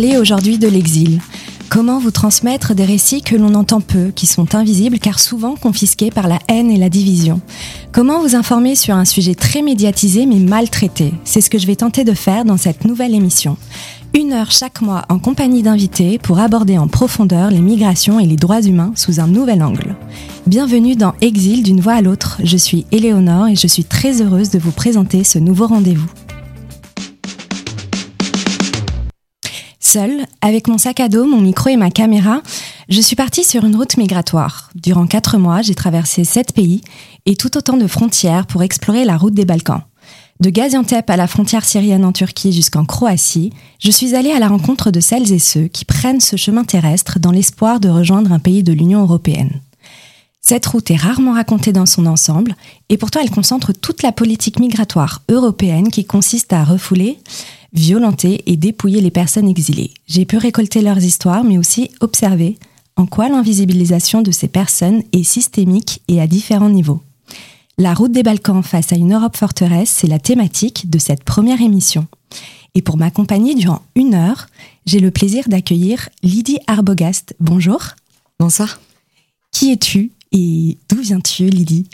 Aujourd'hui de l'exil Comment vous transmettre des récits que l'on entend peu, qui sont invisibles car souvent confisqués par la haine et la division? Comment vous informer sur un sujet très médiatisé mais mal traité C'est ce que je vais tenter de faire dans cette nouvelle émission. Une heure chaque mois en compagnie d'invités pour aborder en profondeur les migrations et les droits humains sous un nouvel angle. Bienvenue dans Exil d'une voix à l'autre. Je suis Éléonore et je suis très heureuse de vous présenter ce nouveau rendez-vous. Seule, avec mon sac à dos, mon micro et ma caméra, je suis partie sur une route migratoire. Durant quatre mois, j'ai traversé sept pays et tout autant de frontières pour explorer la route des Balkans. De Gaziantep à la frontière syrienne en Turquie jusqu'en Croatie, je suis allée à la rencontre de celles et ceux qui prennent ce chemin terrestre dans l'espoir de rejoindre un pays de l'Union européenne. Cette route est rarement racontée dans son ensemble, et pourtant elle concentre toute la politique migratoire européenne qui consiste à refouler, violenter et dépouiller les personnes exilées. J'ai pu récolter leurs histoires, mais aussi observer en quoi l'invisibilisation de ces personnes est systémique et à différents niveaux. La route des Balkans face à une Europe forteresse, c'est la thématique de cette première émission. Et pour m'accompagner durant une heure, j'ai le plaisir d'accueillir Lydie Arbogast. Bonjour. Bonsoir. Qui es-tu? Et d'où viens-tu, Lydie?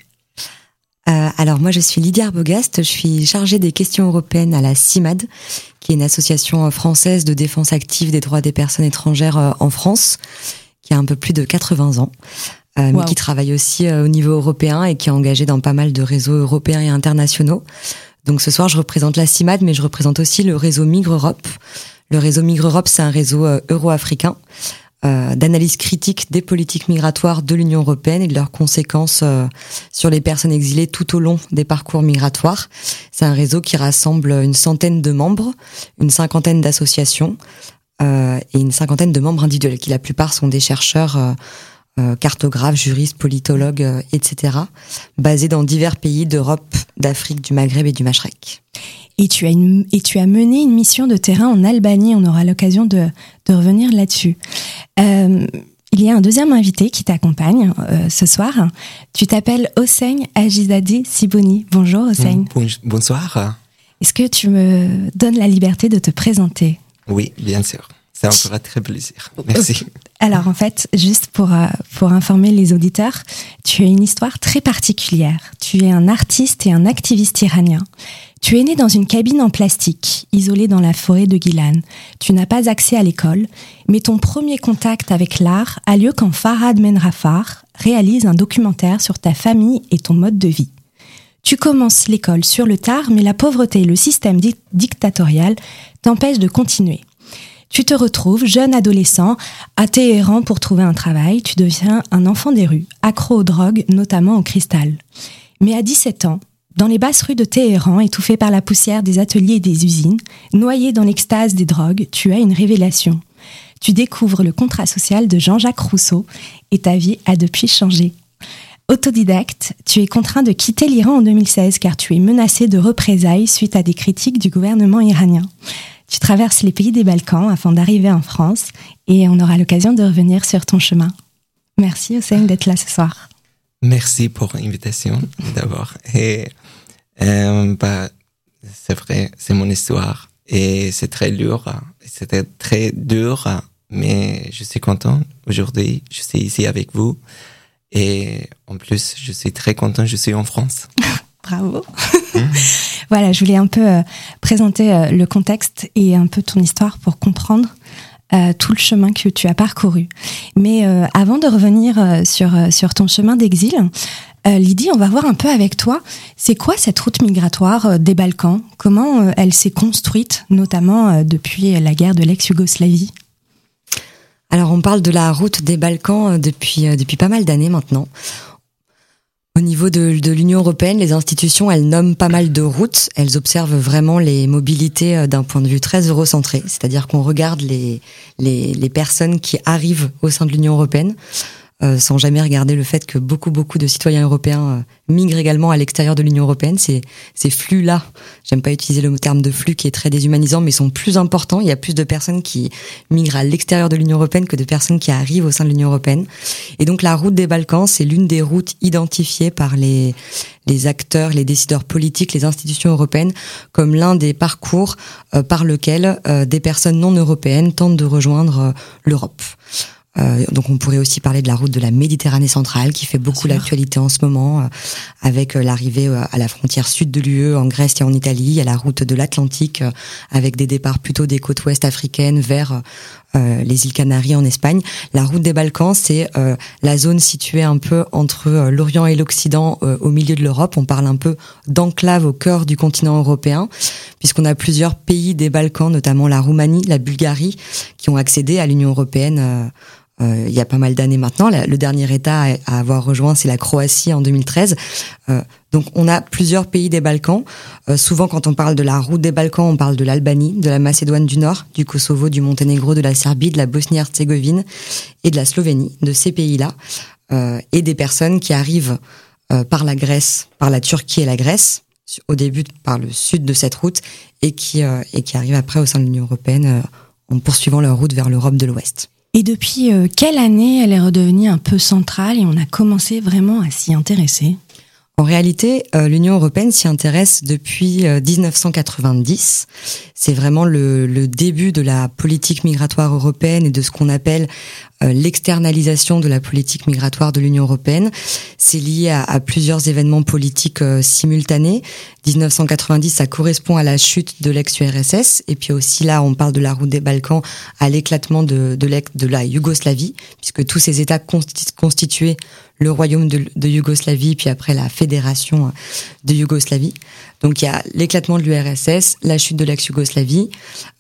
Euh, alors moi je suis Lydie Arbogast, je suis chargée des questions européennes à la CIMAD, qui est une association française de défense active des droits des personnes étrangères euh, en France, qui a un peu plus de 80 ans, euh, mais qui travaille aussi au niveau européen et qui est engagée dans pas mal de réseaux européens et internationaux. Donc ce soir je représente la CIMAD, mais je représente aussi le réseau Migre Europe. Le réseau Migre Europe, c'est un réseau euro-africain euh, d'analyse critique des politiques migratoires de l'Union européenne et de leurs conséquences euh, sur les personnes exilées tout au long des parcours migratoires. C'est un réseau qui rassemble une centaine de membres, une cinquantaine d'associations euh, et une cinquantaine de membres individuels, qui la plupart sont des chercheurs, cartographes, juristes, politologues, etc., basés dans divers pays d'Europe, d'Afrique, du Maghreb et du Machrek. Et tu, as et tu as mené une mission de terrain en Albanie. On aura l'occasion de, de revenir là-dessus. Euh, il y a un deuxième invité qui t'accompagne euh, ce soir. Tu t'appelles Hossein Ajizadi Siboni. Bonjour Hossein. Mm, bonsoir. Est-ce que tu me donnes la liberté de te présenter? Oui, bien sûr. Ça me fera très plaisir. Merci. Alors en fait, juste pour, euh, pour informer les auditeurs, tu as une histoire très particulière. Tu es un artiste et un activiste iranien. Tu es né dans une cabine en plastique, isolée dans la forêt de Gilan. Tu n'as pas accès à l'école, mais ton premier contact avec l'art a lieu quand Farhad Menrafar réalise un documentaire sur ta famille et ton mode de vie. Tu commences l'école sur le tard, mais la pauvreté et le système dictatorial t'empêchent de continuer. Tu te retrouves, jeune adolescent, à Téhéran pour trouver un travail, tu deviens un enfant des rues, accro aux drogues, notamment au cristal. Mais à 17 ans, dans les basses rues de Téhéran, étouffé par la poussière des ateliers et des usines, noyé dans l'extase des drogues, tu as une révélation. Tu découvres le contrat social de Jean-Jacques Rousseau et ta vie a depuis changé. Autodidacte, tu es contraint de quitter l'Iran en 2016 car tu es menacé de représailles suite à des critiques du gouvernement iranien. Tu traverses les pays des Balkans afin d'arriver en France et on aura l'occasion de revenir sur ton chemin. Merci Hossein d'être là ce soir. Merci pour l'invitation d'abord. Euh, bah, c'est vrai, c'est mon histoire et c'est très dur. C'était très dur, mais je suis content aujourd'hui. Je suis ici avec vous et en plus, je suis très content. Je suis en France. Bravo. Mmh. voilà, je voulais un peu euh, présenter euh, le contexte et un peu ton histoire pour comprendre euh, tout le chemin que tu as parcouru. Mais avant de revenir sur, sur ton chemin d'exil, Lydie, on va voir un peu avec toi, c'est quoi cette route migratoire des Balkans? Comment elle s'est construite, notamment depuis la guerre de l'ex-Yougoslavie? Alors on parle de la route des Balkans depuis pas mal d'années maintenant. Au niveau de, l'Union européenne, les institutions, elles nomment pas mal de routes. Elles observent vraiment les mobilités euh, d'un point de vue très eurocentré, c'est-à-dire qu'on regarde les, personnes qui arrivent au sein de l'Union européenne euh, sans jamais regarder le fait que beaucoup, beaucoup de citoyens européens euh, migrent également à l'extérieur de l'Union européenne. Ces, ces flux-là, j'aime pas utiliser le terme de flux qui est très déshumanisant, mais sont plus importants. Il y a plus de personnes qui migrent à l'extérieur de l'Union européenne que de personnes qui arrivent au sein de l'Union européenne. Et donc la route des Balkans, c'est l'une des routes identifiées par les, les acteurs, les décideurs politiques, les institutions européennes comme l'un des parcours euh, par lequel des personnes non européennes tentent de rejoindre l'Europe. Euh, donc on pourrait aussi parler de la route de la Méditerranée centrale qui fait beaucoup l'actualité en ce moment euh, avec euh, l'arrivée à la frontière sud de l'UE en Grèce et en Italie, il y a la route de l'Atlantique avec des départs plutôt des côtes ouest africaines vers les îles Canaries en Espagne. La route des Balkans, c'est la zone située un peu entre l'Orient et l'Occident au milieu de l'Europe. On parle un peu d'enclave au cœur du continent européen puisqu'on a plusieurs pays des Balkans, notamment la Roumanie, la Bulgarie, qui ont accédé à l'Union européenne euh, il y a pas mal d'années maintenant. Le dernier État à avoir rejoint, c'est la Croatie en 2013. Euh, donc on a plusieurs pays des Balkans. Euh, souvent quand on parle de la route des Balkans, on parle de l'Albanie, de la Macédoine du Nord, du Kosovo, du Monténégro, de la Serbie, de la Bosnie-Herzégovine et de la Slovénie, de ces pays-là. et des personnes qui arrivent par la Grèce, par la Turquie et la Grèce, au début par le sud de cette route, et qui, et qui arrivent après au sein de l'Union européenne en poursuivant leur route vers l'Europe de l'Ouest. Et depuis euh, quelle année elle est redevenue un peu centrale et on a commencé vraiment à s'y intéresser? En réalité, euh, l'Union européenne s'y intéresse depuis 1990. Euh, C'est vraiment le, le, début de la politique migratoire européenne et de ce qu'on appelle euh, l'externalisation de la politique migratoire de l'Union européenne. C'est lié à, à, plusieurs événements politiques simultanés. 1990, ça correspond à la chute de l'ex-URSS. Et puis aussi là, on parle de la route des Balkans, à l'éclatement de, de, de la Yougoslavie, puisque tous ces États constituaient le royaume de, de, Yougoslavie, puis après la fédération de Yougoslavie. Donc il y a l'éclatement de l'URSS, la chute de l'ex-Yougoslavie,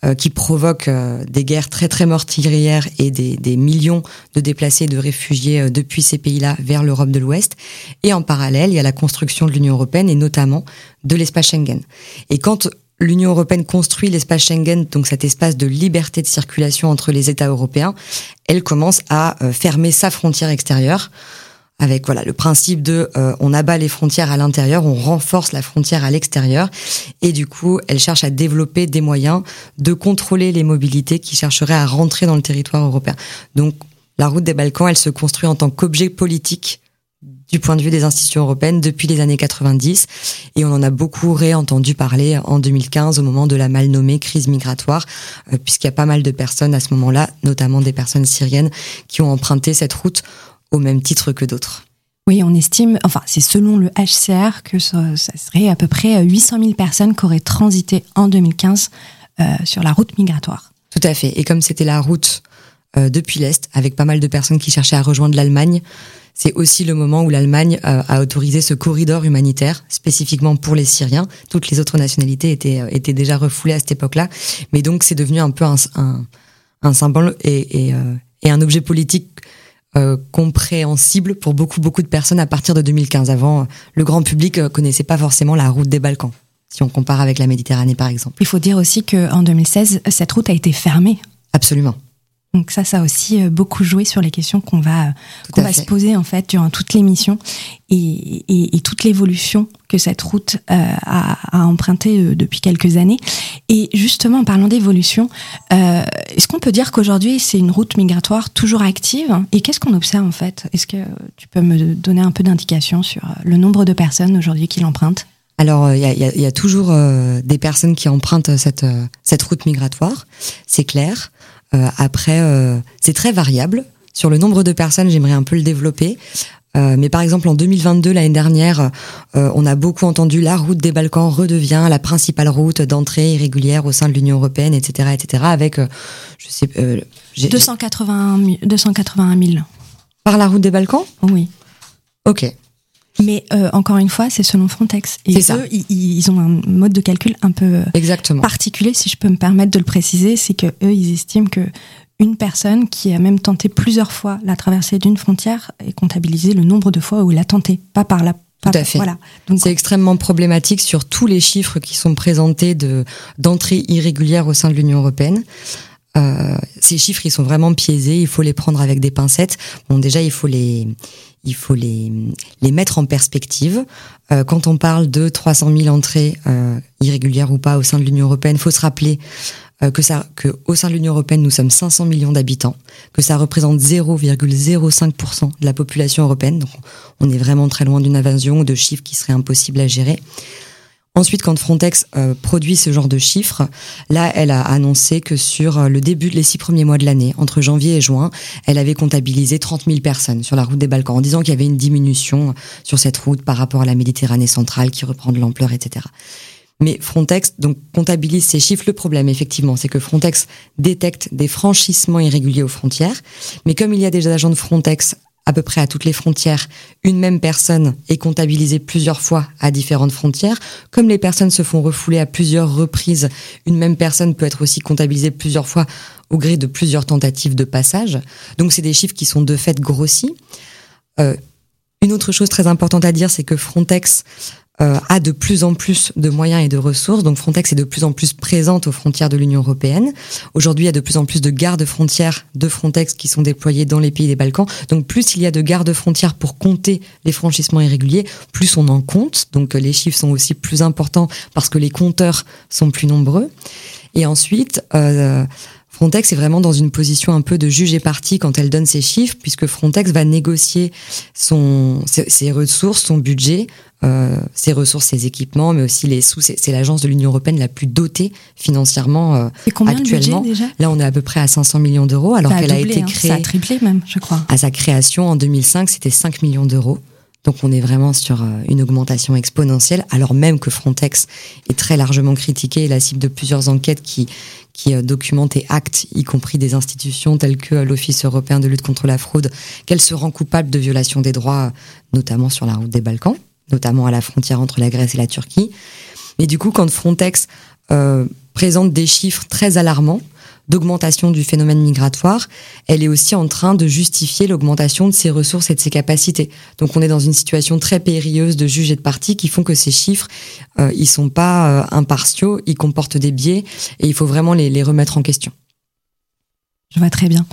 euh, qui provoque euh, des guerres très très meurtrières et des, des millions de déplacés, de réfugiés euh, depuis ces pays-là vers l'Europe de l'Ouest. Et en parallèle, il y a la construction de l'Union européenne et notamment de l'espace Schengen. Et quand l'Union européenne construit l'espace Schengen, donc cet espace de liberté de circulation entre les États européens, elle commence à fermer sa frontière extérieure avec voilà le principe de euh, on abat les frontières à l'intérieur, on renforce la frontière à l'extérieur, et du coup elle cherche à développer des moyens de contrôler les mobilités qui chercheraient à rentrer dans le territoire européen. Donc la route des Balkans, elle se construit en tant qu'objet politique du point de vue des institutions européennes depuis les années 90 et on en a beaucoup réentendu parler en 2015 au moment de la mal nommée crise migratoire euh, puisqu'il y a pas mal de personnes à ce moment-là, notamment des personnes syriennes qui ont emprunté cette route au même titre que d'autres. Oui, on estime, enfin c'est selon le HCR que ça, serait à peu près 800 000 personnes qui auraient transité en 2015 euh, sur la route migratoire. Tout à fait. Et comme c'était la route euh, depuis l'Est, avec pas mal de personnes qui cherchaient à rejoindre l'Allemagne, c'est aussi le moment où l'Allemagne euh, a autorisé ce corridor humanitaire spécifiquement pour les Syriens. Toutes les autres nationalités étaient, étaient déjà refoulées à cette époque-là. Mais donc c'est devenu un peu un, un, symbole et, et, et un objet politique euh, compréhensible pour beaucoup beaucoup de personnes à partir de 2015. Avant, le grand public euh, connaissait pas forcément la route des Balkans, si on compare avec la Méditerranée par exemple. Il faut dire aussi qu'en 2016, cette route a été fermée. Absolument. Donc ça, ça a aussi euh, beaucoup joué sur les questions qu'on va, qu'on va se poser en fait durant toute l'émission et, et, et, toute l'évolution que cette route euh, a, a emprunté euh, depuis quelques années. Et justement, en parlant d'évolution, euh, est-ce qu'on peut dire qu'aujourd'hui c'est une route migratoire toujours active Et qu'est-ce qu'on observe en fait? Est-ce que tu peux me donner un peu d'indication sur le nombre de personnes aujourd'hui qui l'empruntent? Alors, il y a, y a, toujours des personnes qui empruntent cette, cette route migratoire, c'est clair. Euh, après, euh, c'est très variable. Sur le nombre de personnes, j'aimerais un peu le développer. Euh, mais par exemple, en 2022, l'année dernière, on a beaucoup entendu la route des Balkans redevient la principale route d'entrée irrégulière au sein de l'Union européenne, etc., etc. Avec, je sais, 281, 281 000. Par la route des Balkans? Oui. Ok. Mais euh, encore une fois, c'est selon Frontex. Et eux, Ils, ont un mode de calcul un peu euh, Exactement. particulier, si je peux me permettre de le préciser, c'est que eux, ils estiment que une personne qui a même tenté plusieurs fois la traversée d'une frontière est comptabilisée le nombre de fois où il a tenté, pas par la tout à fait. Voilà. Donc c'est extrêmement problématique sur tous les chiffres qui sont présentés de d'entrée irrégulière au sein de l'Union européenne. euh, ces chiffres, ils sont vraiment piégés. Il faut les prendre avec des pincettes. Bon, déjà, il faut les, il faut les, les mettre en perspective. Euh, quand on parle de 300 000 entrées euh, irrégulières ou pas au sein de l'Union européenne, faut se rappeler euh, que ça, que au sein de l'Union européenne, nous sommes 500 millions d'habitants, que ça représente 0,05% de la population européenne. Donc, on est vraiment très loin d'une invasion ou de chiffres qui seraient impossibles à gérer. Ensuite, quand Frontex euh, produit ce genre de chiffres, là, elle a annoncé que sur euh, le début, les six premiers mois de l'année, entre janvier et juin, elle avait comptabilisé 30 000 personnes sur la route des Balkans, en disant qu'il y avait une diminution sur cette route par rapport à la Méditerranée centrale qui reprend de l'ampleur, etc. Mais Frontex donc comptabilise ces chiffres. Le problème, effectivement, c'est que Frontex détecte des franchissements irréguliers aux frontières. Mais comme il y a des agents de Frontex à peu près à toutes les frontières, une même personne est comptabilisée plusieurs fois à différentes frontières. Comme les personnes se font refouler à plusieurs reprises, une même personne peut être aussi comptabilisée plusieurs fois au gré de plusieurs tentatives de passage. Donc c'est des chiffres qui sont de fait grossis. Euh, une autre chose très importante à dire, c'est que Frontex euh, a de plus en plus de moyens et de ressources. Donc Frontex est de plus en plus présente aux frontières de l'Union européenne. Aujourd'hui, il y a de plus en plus de gardes frontières de Frontex qui sont déployés dans les pays des Balkans. Donc plus il y a de gardes frontières pour compter les franchissements irréguliers, plus on en compte. Donc les chiffres sont aussi plus importants parce que les compteurs sont plus nombreux. Et ensuite, euh, Frontex est vraiment dans une position un peu de juge et partie quand elle donne ses chiffres, puisque Frontex va négocier son, ses, ressources, son budget, euh, ses ressources, ses équipements, mais aussi les sous. C'est l'agence de l'Union européenne la plus dotée financièrement euh, actuellement. déjà? Là, on est à peu près à 500 millions d'euros, alors qu'elle a, été créée. Hein. Ça a triplé même, je crois. À sa création en 2005, c'était 5 millions d'euros. Donc on est vraiment sur euh, une augmentation exponentielle, alors même que Frontex est très largement critiqué, la cible de plusieurs enquêtes qui, qui euh, documentent et actent, y compris des institutions telles que euh, l'Office européen de lutte contre la fraude, qu'elle se rend coupable de violation des droits, notamment sur la route des Balkans, notamment à la frontière entre la Grèce et la Turquie. Mais du coup, quand Frontex présente des chiffres très alarmants, d'augmentation du phénomène migratoire, elle est aussi en train de justifier l'augmentation de ses ressources et de ses capacités. Donc on est dans une situation très périlleuse de juges et de partis qui font que ces chiffres, euh, ils sont pas euh, impartiaux, ils comportent des biais et il faut vraiment les, remettre en question. Je vois très bien.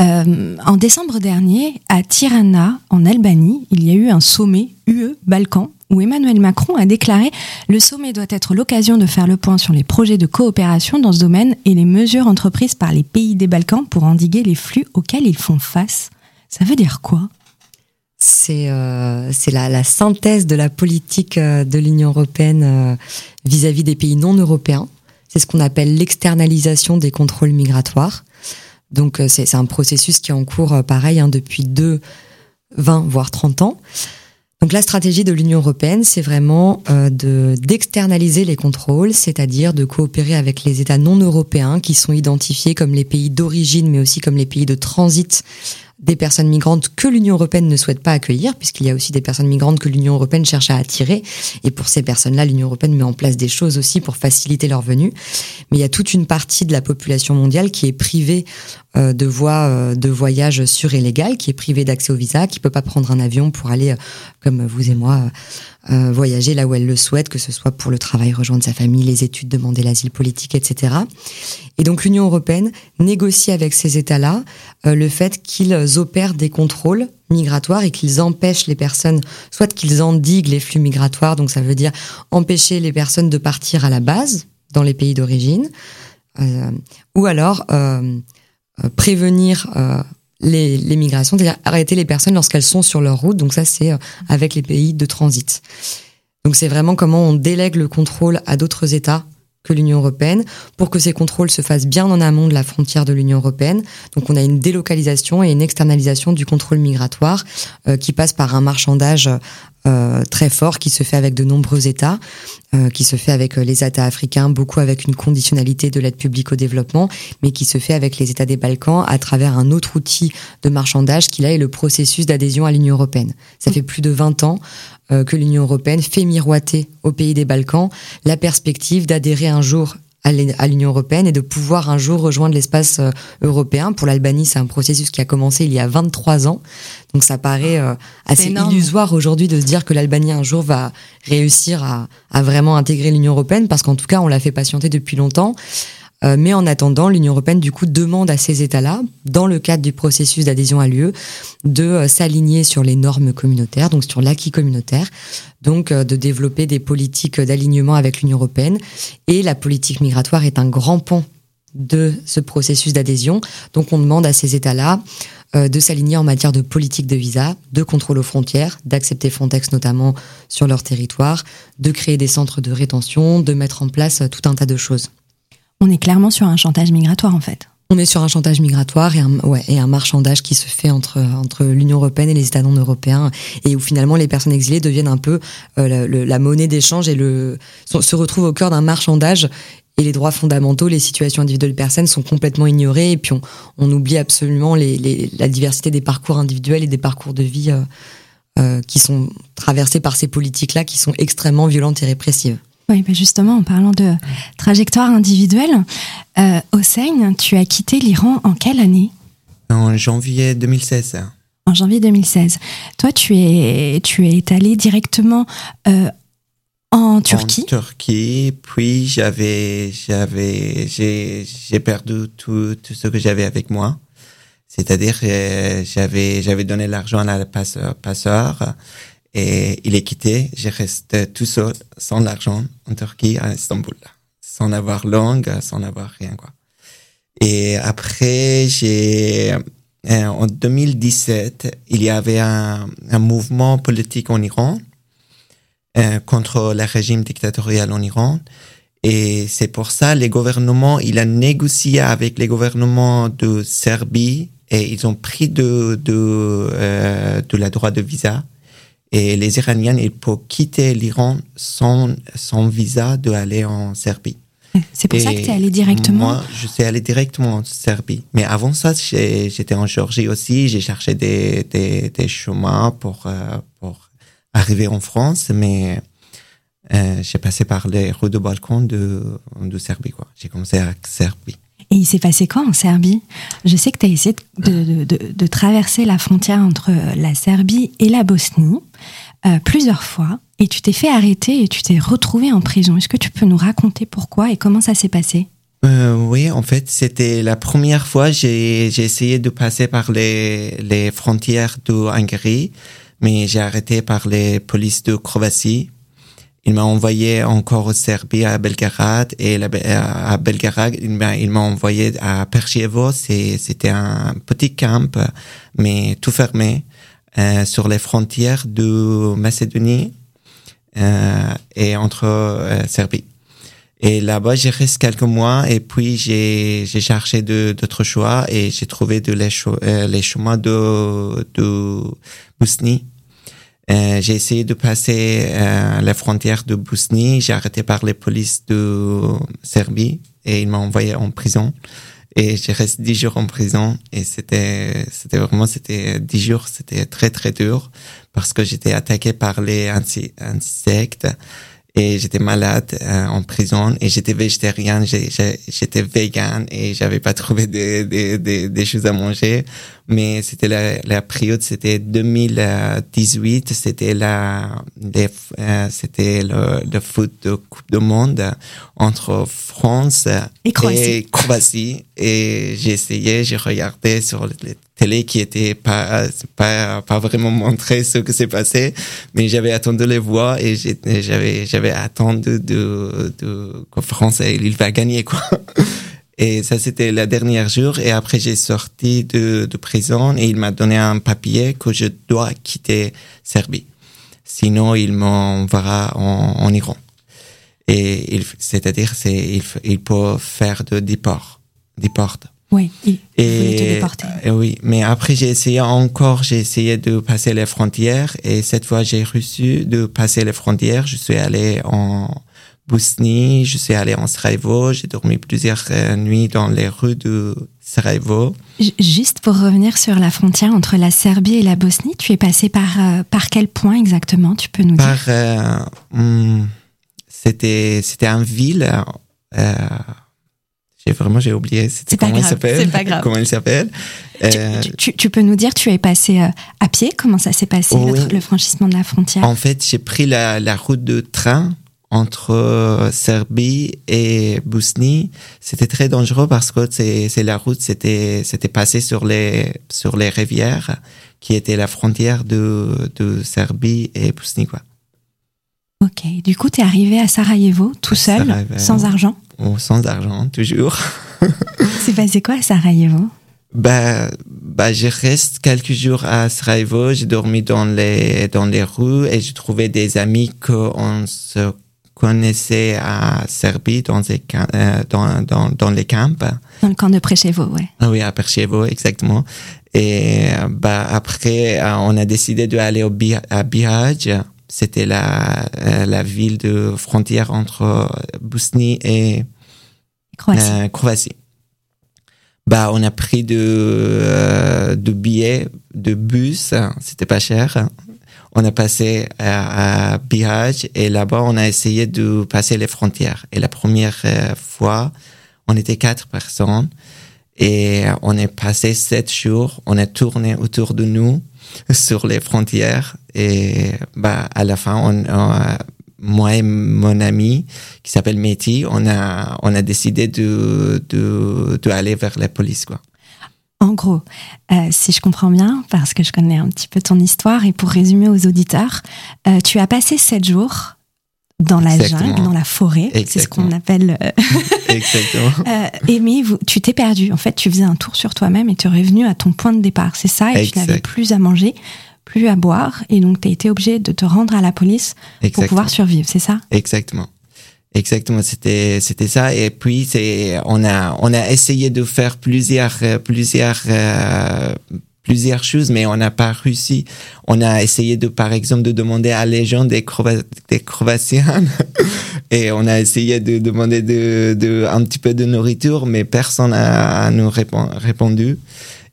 Euh, en décembre dernier, à Tirana, en Albanie, il y a eu un sommet UE-Balkan où Emmanuel Macron a déclaré Le sommet doit être l'occasion de faire le point sur les projets de coopération dans ce domaine et les mesures entreprises par les pays des Balkans pour endiguer les flux auxquels ils font face. Ça veut dire quoi? C'est euh, la, synthèse de la politique euh, de l'Union européenne euh, vis-à-vis des pays non européens. C'est ce qu'on appelle l'externalisation des contrôles migratoires. Donc c'est un processus qui est en cours, pareil, hein, depuis deux, 20, voire 30 ans. Donc la stratégie de l'Union européenne, c'est vraiment euh, de d'externaliser les contrôles, c'est-à-dire de coopérer avec les États non européens qui sont identifiés comme les pays d'origine, mais aussi comme les pays de transit des personnes migrantes que l'Union européenne ne souhaite pas accueillir, puisqu'il y a aussi des personnes migrantes que l'Union européenne cherche à attirer. Et pour ces personnes-là, l'Union européenne met en place des choses aussi pour faciliter leur venue. Mais il y a toute une partie de la population mondiale qui est privée euh, de voies euh, de voyage sûres et légales, qui est privée d'accès au visa, qui peut pas prendre un avion pour aller, euh, comme vous et moi, voyager là où elle le souhaite, que ce soit pour le travail, rejoindre sa famille, les études, demander l'asile politique, etc. Et donc l'Union européenne négocie avec ces États-là le fait qu'ils opèrent des contrôles migratoires et qu'ils empêchent les personnes, soit qu'ils endiguent les flux migratoires, donc ça veut dire empêcher les personnes de partir à la base dans les pays d'origine, ou alors euh, prévenir euh, les, migrations, c'est-à-dire arrêter les personnes lorsqu'elles sont sur leur route. Donc ça, c'est euh, avec les pays de transit. Donc c'est vraiment comment on délègue le contrôle à d'autres États que l'Union européenne pour que ces contrôles se fassent bien en amont de la frontière de l'Union européenne. Donc on a une délocalisation et une externalisation du contrôle migratoire euh, qui passe par un marchandage très fort qui se fait avec de nombreux États, euh, qui se fait avec les États africains, beaucoup avec une conditionnalité de l'aide publique au développement, mais qui se fait avec les États des Balkans à travers un autre outil de marchandage qui là est le processus d'adhésion à l'Union européenne. Ça fait plus de 20 ans euh, que l'Union européenne fait miroiter aux pays des Balkans la perspective d'adhérer un jour à l'Union européenne et de pouvoir un jour rejoindre l'espace euh, européen. Pour l'Albanie, c'est un processus qui a commencé il y a 23 ans. Donc ça paraît euh, assez illusoire aujourd'hui de se dire que l'Albanie un jour va réussir à, à vraiment intégrer l'Union européenne parce qu'en tout cas, on l'a fait patienter depuis longtemps. Euh, mais en attendant, l'Union européenne du coup demande à ces États-là, dans le cadre du processus d'adhésion à l'UE, de euh, s'aligner sur les normes communautaires, donc sur l'acquis communautaire, donc euh, de développer des politiques d'alignement avec l'Union européenne. Et la politique migratoire est un grand pont de ce processus d'adhésion. Donc on demande à ces États-là de s'aligner en matière de politique de visa, de contrôle aux frontières, d'accepter Frontex notamment sur leur territoire, de créer des centres de rétention, de mettre en place tout un tas de choses. On est clairement sur un chantage migratoire en fait. On est sur un chantage migratoire et un, marchandage qui se fait entre, l'Union européenne et les États non européens, et où finalement les personnes exilées deviennent un peu euh, la, monnaie d'échange et se retrouvent au cœur d'un marchandage. Et les droits fondamentaux, les situations individuelles des personnes sont complètement ignorées, et puis on, oublie absolument la diversité des parcours individuels et des parcours de vie euh, euh, qui sont traversés par ces politiques-là, qui sont extrêmement violentes et répressives. Oui, ben justement, en parlant de trajectoire individuelle, euh, Hossein, tu as quitté l'Iran en quelle année? En janvier 2016. En janvier 2016. Toi, tu es, tu es allé directement euh, en Turquie? En Turquie, puis j'avais, j'avais, j'ai, j'ai perdu tout, tout ce que j'avais avec moi. C'est-à-dire, euh, j'avais, j'avais donné l'argent à la passeur, passeur et il est quitté. J'ai resté tout seul, sans l'argent, en Turquie, à Istanbul, sans avoir langue, sans avoir rien, quoi. Et après, j'ai, euh, en 2017, il y avait un, un mouvement politique en Iran euh, contre le régime dictatorial en Iran. Et c'est pour ça les gouvernements, il a négocié avec les gouvernements de Serbie et ils ont pris de de euh, de la droit de visa et les Iraniens, ils peuvent quitter l'Iran sans, sans visa de aller en Serbie. C'est pour ça que tu es allé directement Moi, je suis allé directement en Serbie. Mais avant ça, j'étais en Géorgie aussi. J'ai cherché des, des, des, chemins pour, euh, pour arriver en France. Mais euh, j'ai passé par les rues de Balkan de, de Serbie. J'ai commencé à Serbie. Et il s'est passé quoi en Serbie? Je sais que tu as essayé de, de, de, traverser la frontière entre la Serbie et la Bosnie euh, plusieurs fois et tu t'es fait arrêter et tu t'es retrouvé en prison. Est-ce que tu peux nous raconter pourquoi et comment ça s'est passé? Euh, oui, en fait, c'était la première fois j'ai j'ai essayé de passer par les les frontières de Hongrie, mais j'ai arrêté par les polices de Croatie. Il m'a envoyé encore au Serbie à Belgrade et à Belgrade il m'a envoyé à Perchievo c'est c'était un petit camp mais tout fermé euh, sur les frontières de Macédonie euh, et entre euh, Serbie et là-bas j'ai resté quelques mois et puis j'ai j'ai cherché d'autres choix et j'ai trouvé de les, euh, les chemins de de Bosnie euh, j'ai essayé de passer euh, la frontière de Bosnie. J'ai arrêté par les polices de Serbie et ils m'ont envoyé en prison. Et j'ai resté dix jours en prison. Et c'était, c'était vraiment, c'était dix jours, c'était très très dur parce que j'étais attaqué par les insectes. Et j'étais malade euh, en prison. Et j'étais végétarien, j'étais vegan et j'avais pas trouvé des, des, des, des, choses à manger. Mais c'était la, la période, c'était 2018, c'était la, euh, c'était le, le, foot de Coupe du Monde entre France et Croatie. Et, j'ai essayé, j'ai regardé sur les télé qui était pas pas pas vraiment montré ce que s'est passé. Mais j'avais attendu les voix et j'avais j'avais attendu de de que France il va gagner quoi et ça c'était le dernier jour. Et après j'ai sorti de de prison et il m'a donné un papier que je dois quitter Serbie. Sinon il m'enverra en, en Iran. Et c'est-à-dire c'est il, il peut faire de déport déport oui, il et, te oui, mais après j'ai essayé encore, j'ai essayé de passer les frontières. Et cette fois j'ai reçu de passer les frontières. Je suis allé en Bosnie, je suis allé en Sarajevo, j'ai dormi plusieurs euh, nuits dans les rues de Sarajevo. Juste pour revenir sur la frontière entre la Serbie et la Bosnie, tu es passé par euh, par quel point exactement Tu peux nous par, dire? euh, hmm, C'était c'était une ville. Euh, j'ai vraiment j'ai oublié c'était comment il s'appelle. comment il s'appelle euh, tu, tu, peux nous dire tu es passé à pied? Comment ça s'est passé le, franchissement de la frontière? En fait j'ai pris la, la route de train entre Serbie et Bosnie, c'était très dangereux parce que c'est la route c'était c'était passé sur les sur les rivières qui étaient la frontière de de Serbie et Bosnie quoi. Ok, du coup tu es arrivé à Sarajevo tout seul, sans argent? Oh, sans argent toujours. c'est passé quoi à Sarajevo? Bah, bah, je reste quelques jours à Sarajevo. J'ai dormi dans les dans les rues et j'ai trouvé des amis qu'on se connaissait à Serbie dans les euh, dans, dans, dans les camps. Dans le camp de Preševo, ouais. Ah oui, à Preševo, exactement. Et bah après, euh, on a décidé d'aller au à Bihać. C'était la euh, la ville de frontière entre Bosnie et Croatie. Croatie bah on a pris de euh, de billets de bus c'était pas cher on a passé à, à Bihać et là-bas on a essayé de passer les frontières et la première euh, fois on était quatre personnes et on est passé sept jours on a tourné autour de nous sur les frontières et bah à la fin on, on moi et mon ami qui s'appelle Métis, on a, on a décidé de, de, de aller vers la police, quoi. En gros, euh, si je comprends bien, parce que je connais un petit peu ton histoire, et pour résumer aux auditeurs, euh, tu as passé sept jours dans la jungle, dans la forêt, c'est ce qu'on appelle. Euh, Exactement. et mais vous, tu t'es perdu. En fait, tu faisais un tour sur toi-même et tu es revenu à ton point de départ. C'est ça, et tu n'avais plus à manger plus à boire et donc tu as été obligé de te rendre à la police pour pouvoir survivre, c'est ça? Exactement. Exactement, c'était c'était ça et puis c'est on a on a essayé de faire plusieurs plusieurs euh, plusieurs choses mais on n'a pas réussi. On a essayé de par exemple de demander à les gens des des Croatiens et on a essayé de demander de, de un petit peu de nourriture mais personne n'a nous répondu.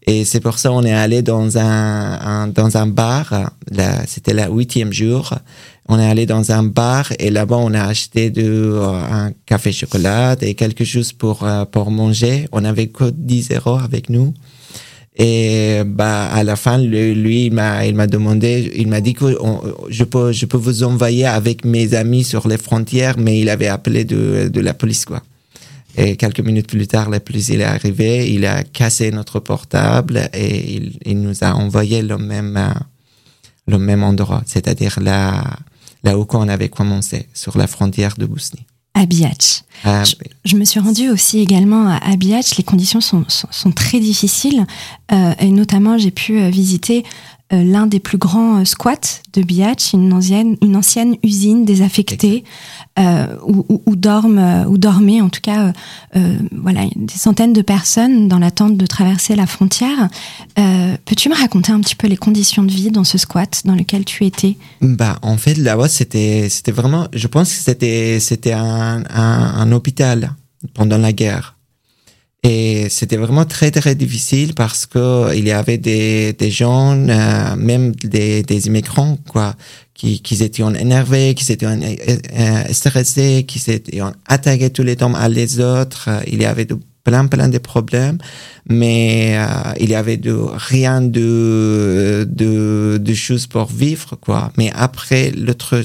Et c'est pour ça qu'on est allé dans un, un dans un bar. C'était le huitième jour. On est allé dans un bar et là-bas on a acheté de euh, un café chocolat et quelque chose pour euh, pour manger. On avait que 10 euros avec nous. Et bah à la fin, lui, il m'a il m'a demandé, il m'a dit que je peux je peux vous envoyer avec mes amis sur les frontières, mais il avait appelé de de la police quoi. Et quelques minutes plus tard, la police est arrivé, il a cassé notre portable et il, il nous a envoyé le même, le même endroit, c'est-à-dire là, là où on avait commencé, sur la frontière de Bosnie. À Biach. je, je, me suis rendue aussi également à Biach. Les conditions sont, sont, sont très difficiles euh, et notamment j'ai pu euh, visiter l'un des plus grands euh, squats de Biach, une ancienne, usine désaffectée euh, où, dorment, euh, où dormaient en tout cas euh, voilà, des centaines de personnes dans l'attente de traverser la frontière. Peux-tu me raconter un petit peu les conditions de vie dans ce squat dans lequel tu étais? Bah en fait là-bas c'était vraiment, je pense que c'était un hôpital pendant la guerre. Et c'était vraiment très très difficile parce que il y avait des, des gens, euh, même des, des immigrants, quoi, qui, qui étaient énervés, qui étaient euh, stressés, qui s'étaient attaqués tous les temps à les autres. Il y avait plein plein de problèmes, mais euh, il y avait de rien de, de de choses pour vivre quoi. Mais après l'autre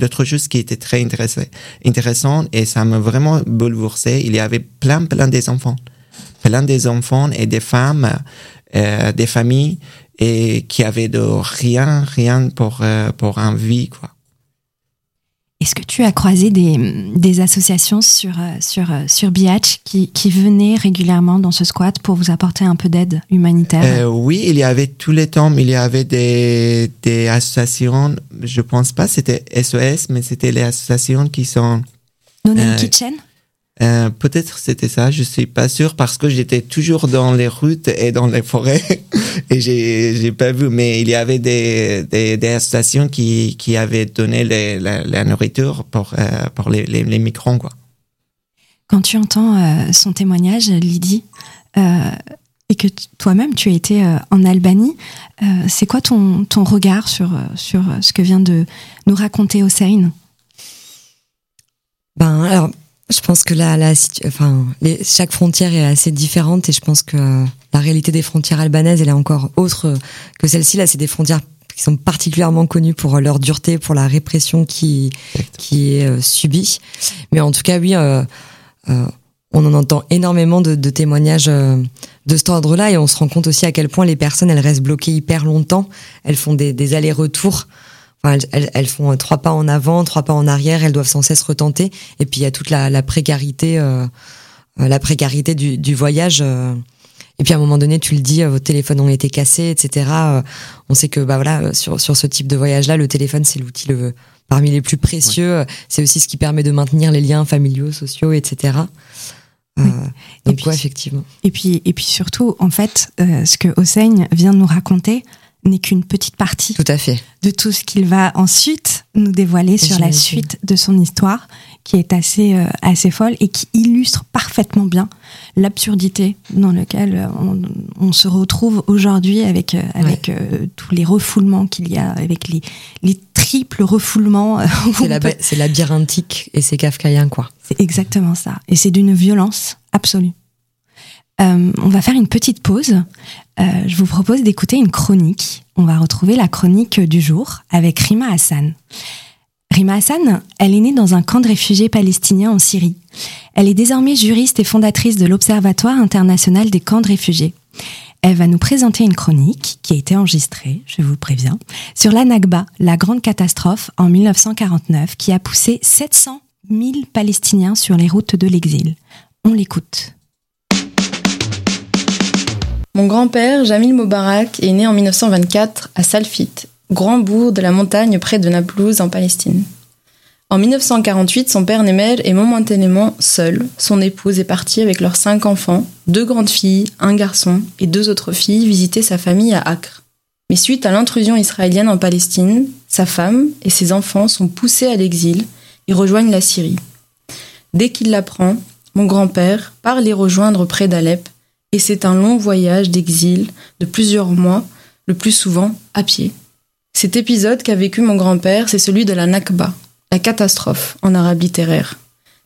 l'autre chose qui était très intéressant intéressant et ça m'a vraiment bouleversé, il y avait plein plein des enfants plein des enfants et des femmes, euh, des familles et qui avaient de rien, rien pour euh, pour un vie quoi. Est-ce que tu as croisé des, des associations sur sur sur Biatch qui, qui venaient régulièrement dans ce squat pour vous apporter un peu d'aide humanitaire? Euh, Oui, il y avait tous les temps, il y avait des des associations. Je pense pas c'était SOS, mais c'était les associations qui sont Non euh, Kitchen euh, peut-être c'était ça, je suis pas sûr parce que j'étais toujours dans les routes et dans les forêts et j'ai j'ai pas vu. Mais il y avait des des, des stations qui qui avaient donné les, la, la, nourriture pour euh, pour les, les, les migrants quoi. Quand tu entends euh, son témoignage, Lydie, euh, et que toi-même tu as été euh, en Albanie, euh, c'est quoi ton ton regard sur sur ce que vient de nous raconter Hossein? Ben alors je pense que là, la, enfin, les, chaque frontière est assez différente et je pense que la réalité des frontières albanaises, elle est encore autre que celle-ci. Là, c'est des frontières qui sont particulièrement connus pour leur dureté, pour la répression qui qui est subie. Mais en tout cas, oui, on en entend énormément de, de témoignages de cet ordre-là et on se rend compte aussi à quel point les personnes elles restent bloquées hyper longtemps. Elles font des, des allers-retours elles, font euh, trois pas en avant, trois pas en arrière, elles doivent sans cesse retenter. Et puis il y a toute la, précarité, euh, euh, la précarité du, voyage. et puis à un moment donné, tu le dis, vos téléphones ont été cassés, etc. on sait que bah voilà, sur sur ce type de voyage-là, le téléphone c'est l'outil le parmi les plus précieux. C'est aussi ce qui permet de maintenir les liens familiaux, sociaux, etc. donc puis, effectivement. Et puis et puis surtout, en fait, ce que Hossein vient de nous raconter, n'est qu'une petite partie tout à fait. de tout ce qu'il va ensuite nous dévoiler sur la suite de son histoire, qui est assez, euh, assez folle et qui illustre parfaitement bien l'absurdité dans laquelle euh, on, se retrouve aujourd'hui avec, euh, avec tous les refoulements qu'il y a, avec les, les triples refoulements. C'est labyrinthique et c'est kafkaïen, quoi. C'est exactement ça. Et c'est d'une violence absolue. Euh, on va faire une petite pause. Euh, je vous propose d'écouter une chronique. On va retrouver la chronique du jour avec Rima Hassan. Rima Hassan, elle est née dans un camp de réfugiés palestiniens en Syrie. Elle est désormais juriste et fondatrice de l'Observatoire international des camps de réfugiés. Elle va nous présenter une chronique qui a été enregistrée, je vous préviens, sur la Nakba, la grande catastrophe en 1949 qui a poussé 700 000 Palestiniens sur les routes de l'exil. On l'écoute. Mon grand-père, Jamil Moubarak, est né en 1924 à Salfit, grand bourg de la montagne près de Naplouse en Palestine. En 1948, son père Nemel est momentanément seul. Son épouse est partie avec leurs cinq enfants, deux grandes filles, un garçon et deux autres filles visiter sa famille à Acre. Mais suite à l'intrusion israélienne en Palestine, sa femme et ses enfants sont poussés à l'exil et rejoignent la Syrie. Dès qu'il l'apprend, mon grand-père part les rejoindre près d'Alep et c'est un long voyage d'exil de plusieurs mois, le plus souvent à pied. Cet épisode qu'a vécu mon grand-père, c'est celui de la Nakba, la catastrophe en arabe littéraire.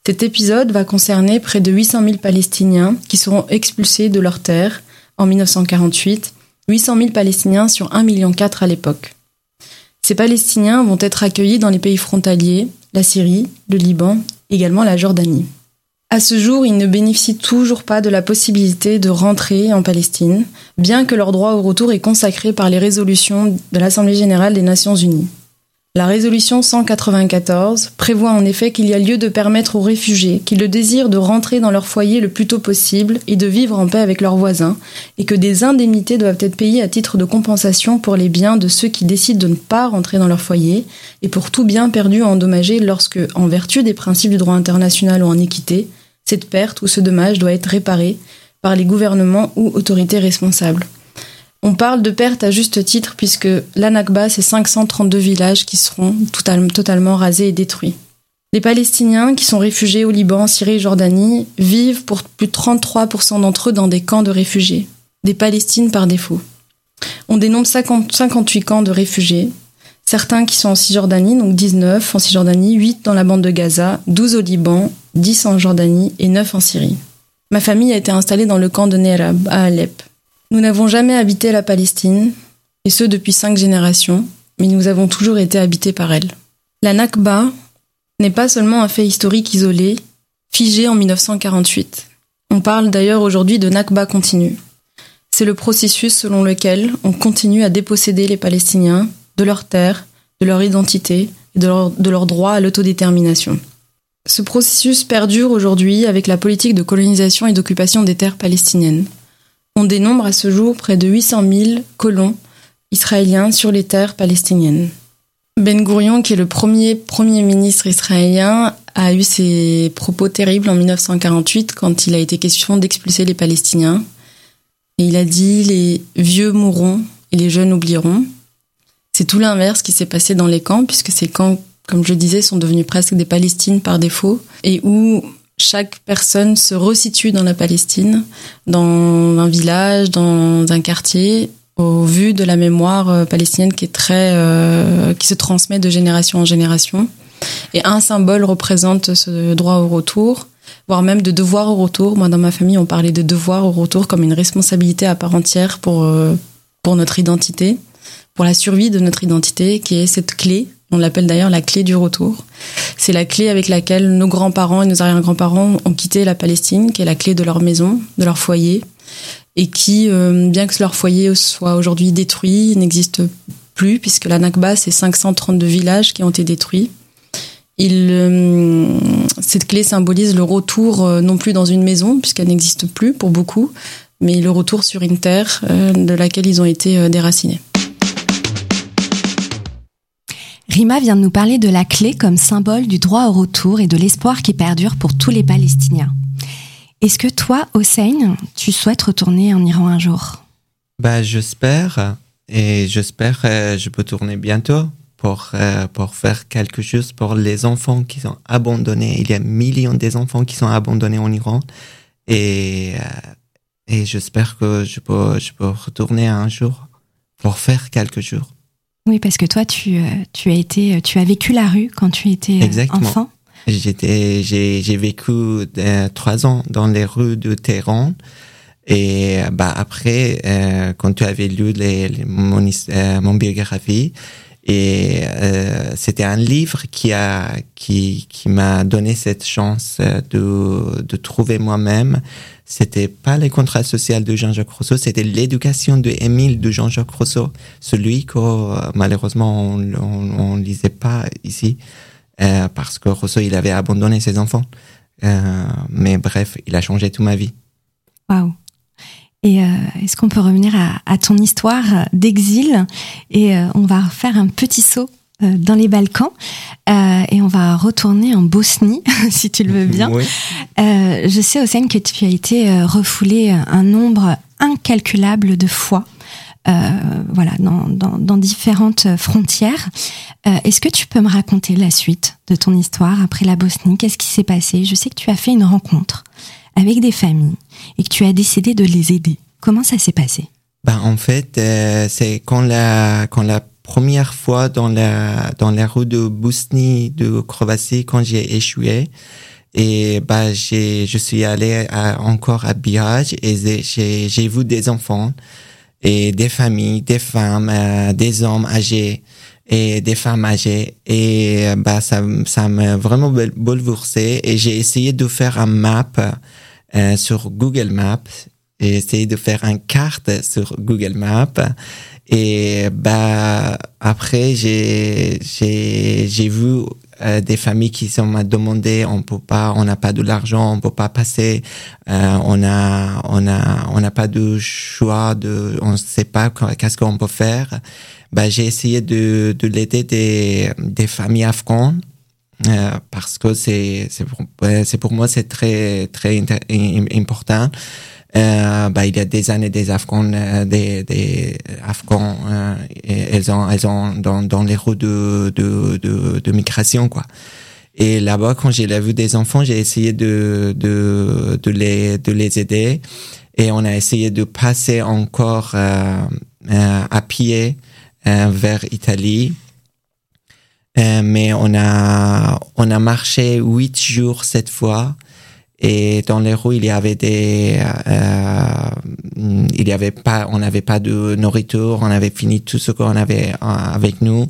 Cet épisode va concerner près de 800 000 Palestiniens qui seront expulsés de leurs terres en 1948, 800 000 Palestiniens sur 1,4 million à l'époque. Ces Palestiniens vont être accueillis dans les pays frontaliers, la Syrie, le Liban, également la Jordanie. À ce jour, ils ne bénéficient toujours pas de la possibilité de rentrer en Palestine, bien que leur droit au retour est consacré par les résolutions de l'Assemblée générale des Nations unies. La résolution 194 prévoit en effet qu'il y a lieu de permettre aux réfugiés qui le désirent de rentrer dans leur foyer le plus tôt possible et de vivre en paix avec leurs voisins, et que des indemnités doivent être payées à titre de compensation pour les biens de ceux qui décident de ne pas rentrer dans leur foyer, et pour tout bien perdu ou endommagé lorsque, en vertu des principes du droit international ou en équité, cette perte ou ce dommage doit être réparé par les gouvernements ou autorités responsables. On parle de perte à juste titre puisque l'Anakba, c'est 532 villages qui seront totalement rasés et détruits. Les Palestiniens qui sont réfugiés au Liban, Syrie et Jordanie vivent pour plus de 33% d'entre eux dans des camps de réfugiés, des Palestines par défaut. On dénombre 58 camps de réfugiés, certains qui sont en Cisjordanie, donc 19 en Cisjordanie, 8 dans la bande de Gaza, 12 au Liban 10 en Jordanie et 9 en Syrie. Ma famille a été installée dans le camp de Nerab, à Alep. Nous n'avons jamais habité la Palestine, et ce depuis cinq générations, mais nous avons toujours été habités par elle. La Nakba n'est pas seulement un fait historique isolé, figé en 1948. On parle d'ailleurs aujourd'hui de Nakba continue. C'est le processus selon lequel on continue à déposséder les Palestiniens de leurs terres, de leur identité et de leur, de droit à l'autodétermination. Ce processus perdure aujourd'hui avec la politique de colonisation et d'occupation des terres palestiniennes. On dénombre à ce jour près de 800 000 colons israéliens sur les terres palestiniennes. Ben Gurion, qui est le premier premier ministre israélien, a eu ses propos terribles en 1948 quand il a été question d'expulser les Palestiniens. Et il a dit les vieux mourront et les jeunes oublieront. C'est tout l'inverse qui s'est passé dans les camps, puisque ces camps comme je disais, sont devenus presque des Palestines par défaut, et où chaque personne se resitue dans la Palestine, dans un village, dans un quartier, au vu de la mémoire euh, palestinienne qui est très, euh, qui se transmet de génération en génération. Et un symbole représente ce droit au retour, voire même de devoir au retour. Moi, dans ma famille, on parlait de devoir au retour comme une responsabilité à part entière pour, euh, pour notre identité. Pour la survie de notre identité, qui est cette clé. On l'appelle d'ailleurs la clé du retour. C'est la clé avec laquelle nos grands-parents et nos arrière-grands-parents ont quitté la Palestine, qui est la clé de leur maison, de leur foyer, et qui, euh, bien que leur foyer soit aujourd'hui détruit, n'existe plus, puisque la Nakba, c'est 532 villages qui ont été détruits. Il, euh, cette clé symbolise le retour euh, non plus dans une maison, puisqu'elle n'existe plus pour beaucoup, mais le retour sur une terre de laquelle ils ont été déracinés. Rima vient de nous parler de la clé comme symbole du droit au retour et de l'espoir qui perdure pour tous les Palestiniens. Est-ce que toi, Hossein, tu souhaites retourner en Iran un jour? Bah, j'espère et j'espère que euh, je peux tourner bientôt pour euh, pour faire quelque chose pour les enfants qui sont abandonnés. Il y a millions d'enfants qui sont abandonnés en Iran et euh, et j'espère que je peux je peux retourner un jour pour faire quelque chose. Oui, parce que toi, tu, euh, tu as été, tu as vécu la rue quand tu étais euh, Exactement. enfant. J'étais, j'ai, j'ai vécu euh, trois ans dans les rues de Téhéran. Et bah après, euh, quand tu avais lu les, les mon, euh, mon, biographie, et euh, c'était un livre qui a qui qui m'a donné cette chance de de trouver moi-même c'était pas les contrats sociaux de Jean-Jacques Rousseau, c'était l'éducation de Émile de Jean-Jacques Rousseau, celui que euh, malheureusement on, on, on, lisait pas ici euh, parce que Rousseau il avait abandonné ses enfants. Euh, mais bref, il a changé toute ma vie. Waouh. Et euh, est-ce qu'on peut revenir à, à ton histoire d'exil et euh, on va faire un petit saut euh, dans les Balkans euh, et on va retourner en Bosnie si tu le veux bien. Oui. Euh, je sais Hossein que tu as été euh, refoulé un nombre incalculable de fois. Euh, voilà, dans, dans, dans, différentes frontières. Est-ce que tu peux me raconter la suite de ton histoire après la Bosnie? Qu'est-ce qui s'est passé? Je sais que tu as fait une rencontre avec des familles et que tu as décidé de les aider. Comment ça s'est passé? Ben, En fait, euh, c'est quand la, quand la première fois dans la, dans la rue de Bosnie, de Croatie, quand j'ai échoué, et bah j'ai je suis allé à, encore à Biage et j'ai j'ai vu des enfants et des familles des femmes euh, des hommes âgés et des femmes âgées et bah ça ça m'a vraiment bouleversé et j'ai essayé de faire un map euh, sur Google Maps et essayé de faire une carte sur Google Maps. Et bah après j'ai j'ai j'ai vu euh, des familles qui sont m'a demandé on peut pas on n'a pas de l'argent on peut pas passer euh, on a on a on n'a pas de choix de on sait pas qu'est-ce qu'on peut faire. Bah j'ai essayé de de l'aider des des familles afghanes euh, parce que c'est pour, pour moi c'est très très important euh, bah, il y a des années des Afghans, euh, des, des Afghans, euh, elles ont, elles ont dans, dans les roues de, de, de, de migration, quoi. Et là-bas, quand j'ai vu des enfants, j'ai essayé de, de, de, les, de les aider. Et on a essayé de passer encore euh, à pied vers Italie. Mais on a, on a marché huit jours cette fois. Et dans les rues, il y avait des, euh, il y avait pas, on n'avait pas de nourriture, on avait fini tout ce qu'on avait avec nous,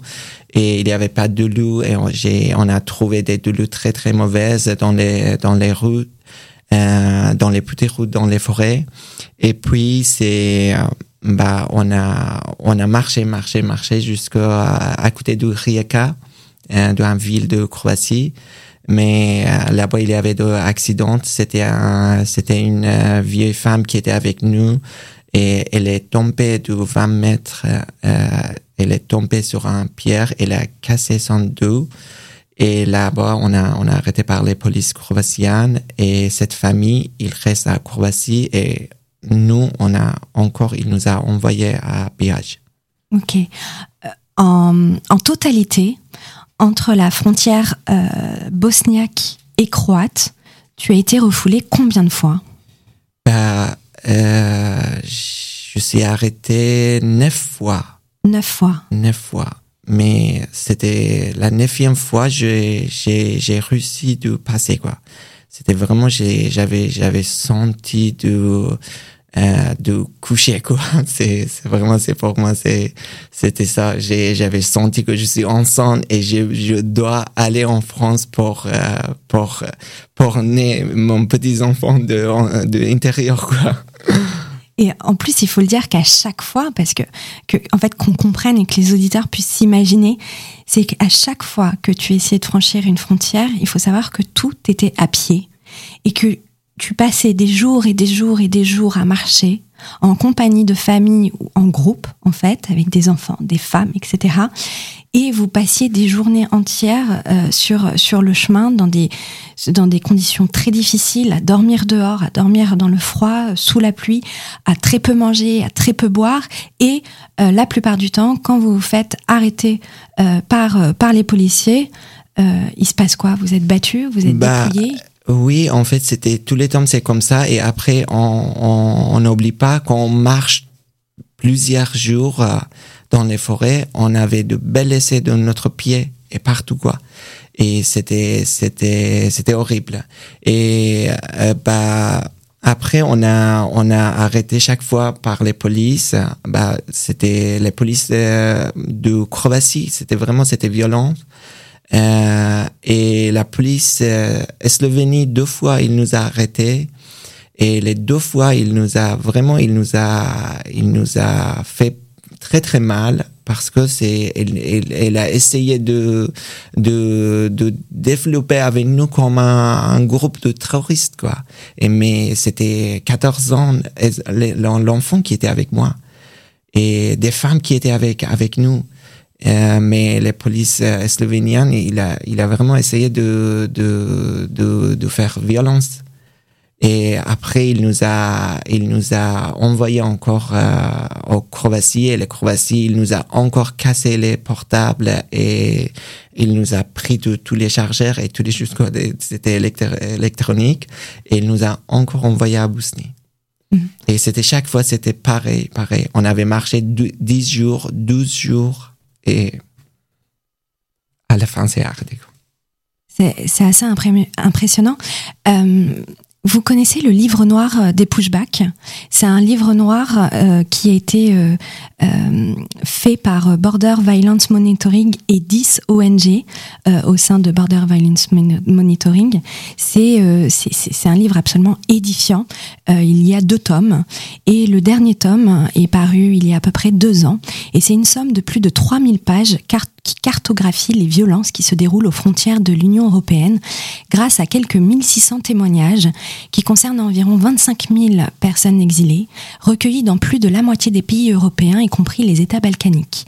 et il n'y avait pas de loup, et on, on a trouvé des loups très très mauvaises dans les dans les rues, euh, dans les petites routes, dans les forêts. Et puis c'est, bah, on a on a marché, marché, marché jusqu'à à côté de Rijeka, euh, d'une ville de Croatie mais euh, là-bas il y avait deux accidents. C'était un, c'était une euh, vieille femme qui était avec nous et elle est tombée de 20 mètres. Euh, elle est tombée sur un pierre. Elle a cassé son dos. Et là-bas, on a, on a arrêté par les polices croatiennes et cette famille, il reste à Croatie et nous, on a encore, il nous a envoyé à Biage. Ok. En, en totalité, entre la frontière euh, bosniaque et croate, tu as été refoulé combien de fois? Bah, euh, Je suis arrêté neuf fois. Neuf fois Neuf fois. Mais c'était la neuvième fois j'ai j'ai réussi de passer quoi. C'était vraiment j'avais j'avais senti de euh, de coucher quoi. C'est vraiment c'est pour moi c'est c'était ça. J'avais senti que je suis enceinte et je je dois aller en France pour euh, pour pour naître mon petit enfant de de l'intérieur quoi. Et en plus, il faut le dire qu'à chaque fois, parce que, que en fait, qu'on comprenne et que les auditeurs puissent s'imaginer, c'est qu'à chaque fois que tu essayais de franchir une frontière, il faut savoir que tout était à pied. Et que tu passais des jours et des jours et des jours à marcher en compagnie de famille ou en groupe, en fait, avec des enfants, des femmes, etc. Et vous passiez des journées entières euh, sur sur le chemin dans des dans des conditions très difficiles, à dormir dehors, à dormir dans le froid, sous la pluie, à très peu manger, à très peu boire, et euh, la plupart du temps, quand vous vous faites arrêter euh, par par les policiers, il se passe quoi? Vous êtes battu, vous êtes Bah, dépouillé Oui, en fait, c'était tous les temps, c'est comme ça. Et après, on on n'oublie pas qu'on marche plusieurs jours euh, dans les forêts. On avait de belles essais de notre pied et partout quoi. Et c'était c'était c'était horrible. Et euh, bah après on a on a arrêté chaque fois par les polices. Bah c'était les polices euh, de Croatie. C'était vraiment c'était violent. Euh, et la police euh, Slovénie deux fois il nous a arrêtés et les deux fois il nous a vraiment il nous a il nous a fait très très mal parce que c'est elle, elle, elle a essayé de de de développer avec nous comme un, un groupe de terroristes quoi. Et mais c'était 14 ans l'enfant qui était avec moi et des femmes qui étaient avec avec nous euh, mais les polices euh, slovéniennes, il a, il a vraiment essayé de, de, de, de faire violence. Et après, il nous a, il nous a envoyé encore euh, au Croatie et le Croatie, il nous a encore cassé les portables et il nous a pris tous les chargeurs et tous les choses, c'était électronique et il nous a encore envoyé à Bosnie. Mm. Et c'était chaque fois, c'était pareil, pareil. On avait marché 10 jours, 12 jours et à la fin, c'est arrêté. C'est assez impressionnant. Euh, vous connaissez le livre noir des pushbacks? C'est un livre noir euh, qui a été euh, euh, fait par Border Violence Monitoring et 10 ONG euh, au sein de Border Violence Monitoring. C'est euh, un livre absolument édifiant. il y a deux tomes et le dernier tome est paru il y a à peu près deux ans et c'est une somme de plus de 3000 pages qui cartographie les violences qui se déroulent aux frontières de l'Union européenne grâce à quelques 1600 témoignages qui concernent environ 25 000 personnes exilées, recueillies dans plus de la moitié des pays européens, y compris les États balkaniques.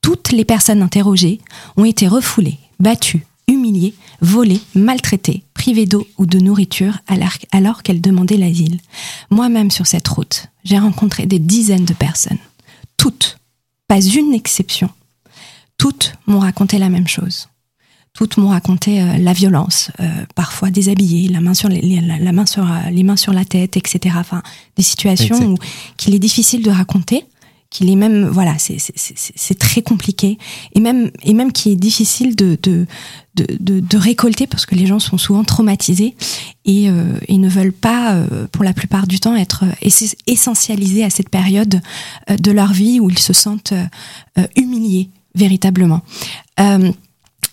Toutes les personnes interrogées ont été refoulées, battues, humiliées, volées, maltraitées, privées d'eau ou de nourriture alors qu'elles demandaient l'asile. Moi-même sur cette route, j'ai rencontré des dizaines de personnes. Toutes, pas une exception, toutes m'ont raconté la même chose. Toutes m'ont raconté euh, la violence, euh, parfois déshabillées, la main sur les, la, la, main sur euh, les mains sur la tête, etc. Enfin, des situations où qu'il est difficile de raconter, qu'il est même voilà, c'est c'est très compliqué et même et même qui est difficile de de, de de, de récolter parce que les gens sont souvent traumatisés et, euh, et ne veulent pas euh, pour la plupart du temps être essentialisés à cette période de leur vie où ils se sentent humiliés véritablement. Euh,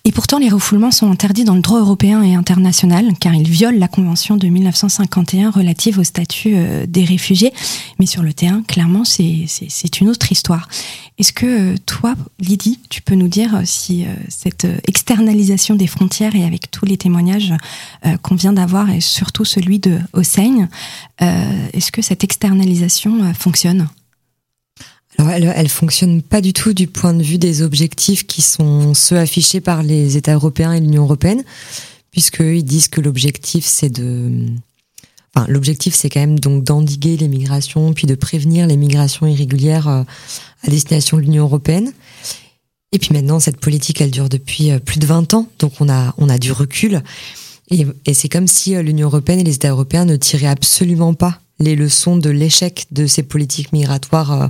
et pourtant, les refoulements sont interdits dans le droit européen et international, car ils violent la Convention de 1951 relative au statut euh, des réfugiés. Mais sur le terrain, clairement, c'est une autre histoire. Est-ce que euh, toi, Lydie, tu peux nous dire si cette externalisation des frontières et avec tous les témoignages qu'on vient d'avoir, et surtout celui de Hossein, est-ce que cette externalisation fonctionne? Alors elle, elle fonctionne pas du tout du point de vue des objectifs qui sont ceux affichés par les États européens et l'Union européenne, puisqu'ils disent que l'objectif c'est de, enfin l'objectif c'est quand même donc d'endiguer les migrations, puis de prévenir les migrations irrégulières euh, à destination de l'Union européenne. Et puis maintenant cette politique elle dure depuis euh, plus de 20 ans, donc on a on a du recul. Et, et c'est comme si euh, l'Union européenne et les États européens ne tiraient absolument pas les leçons de l'échec de ces politiques migratoires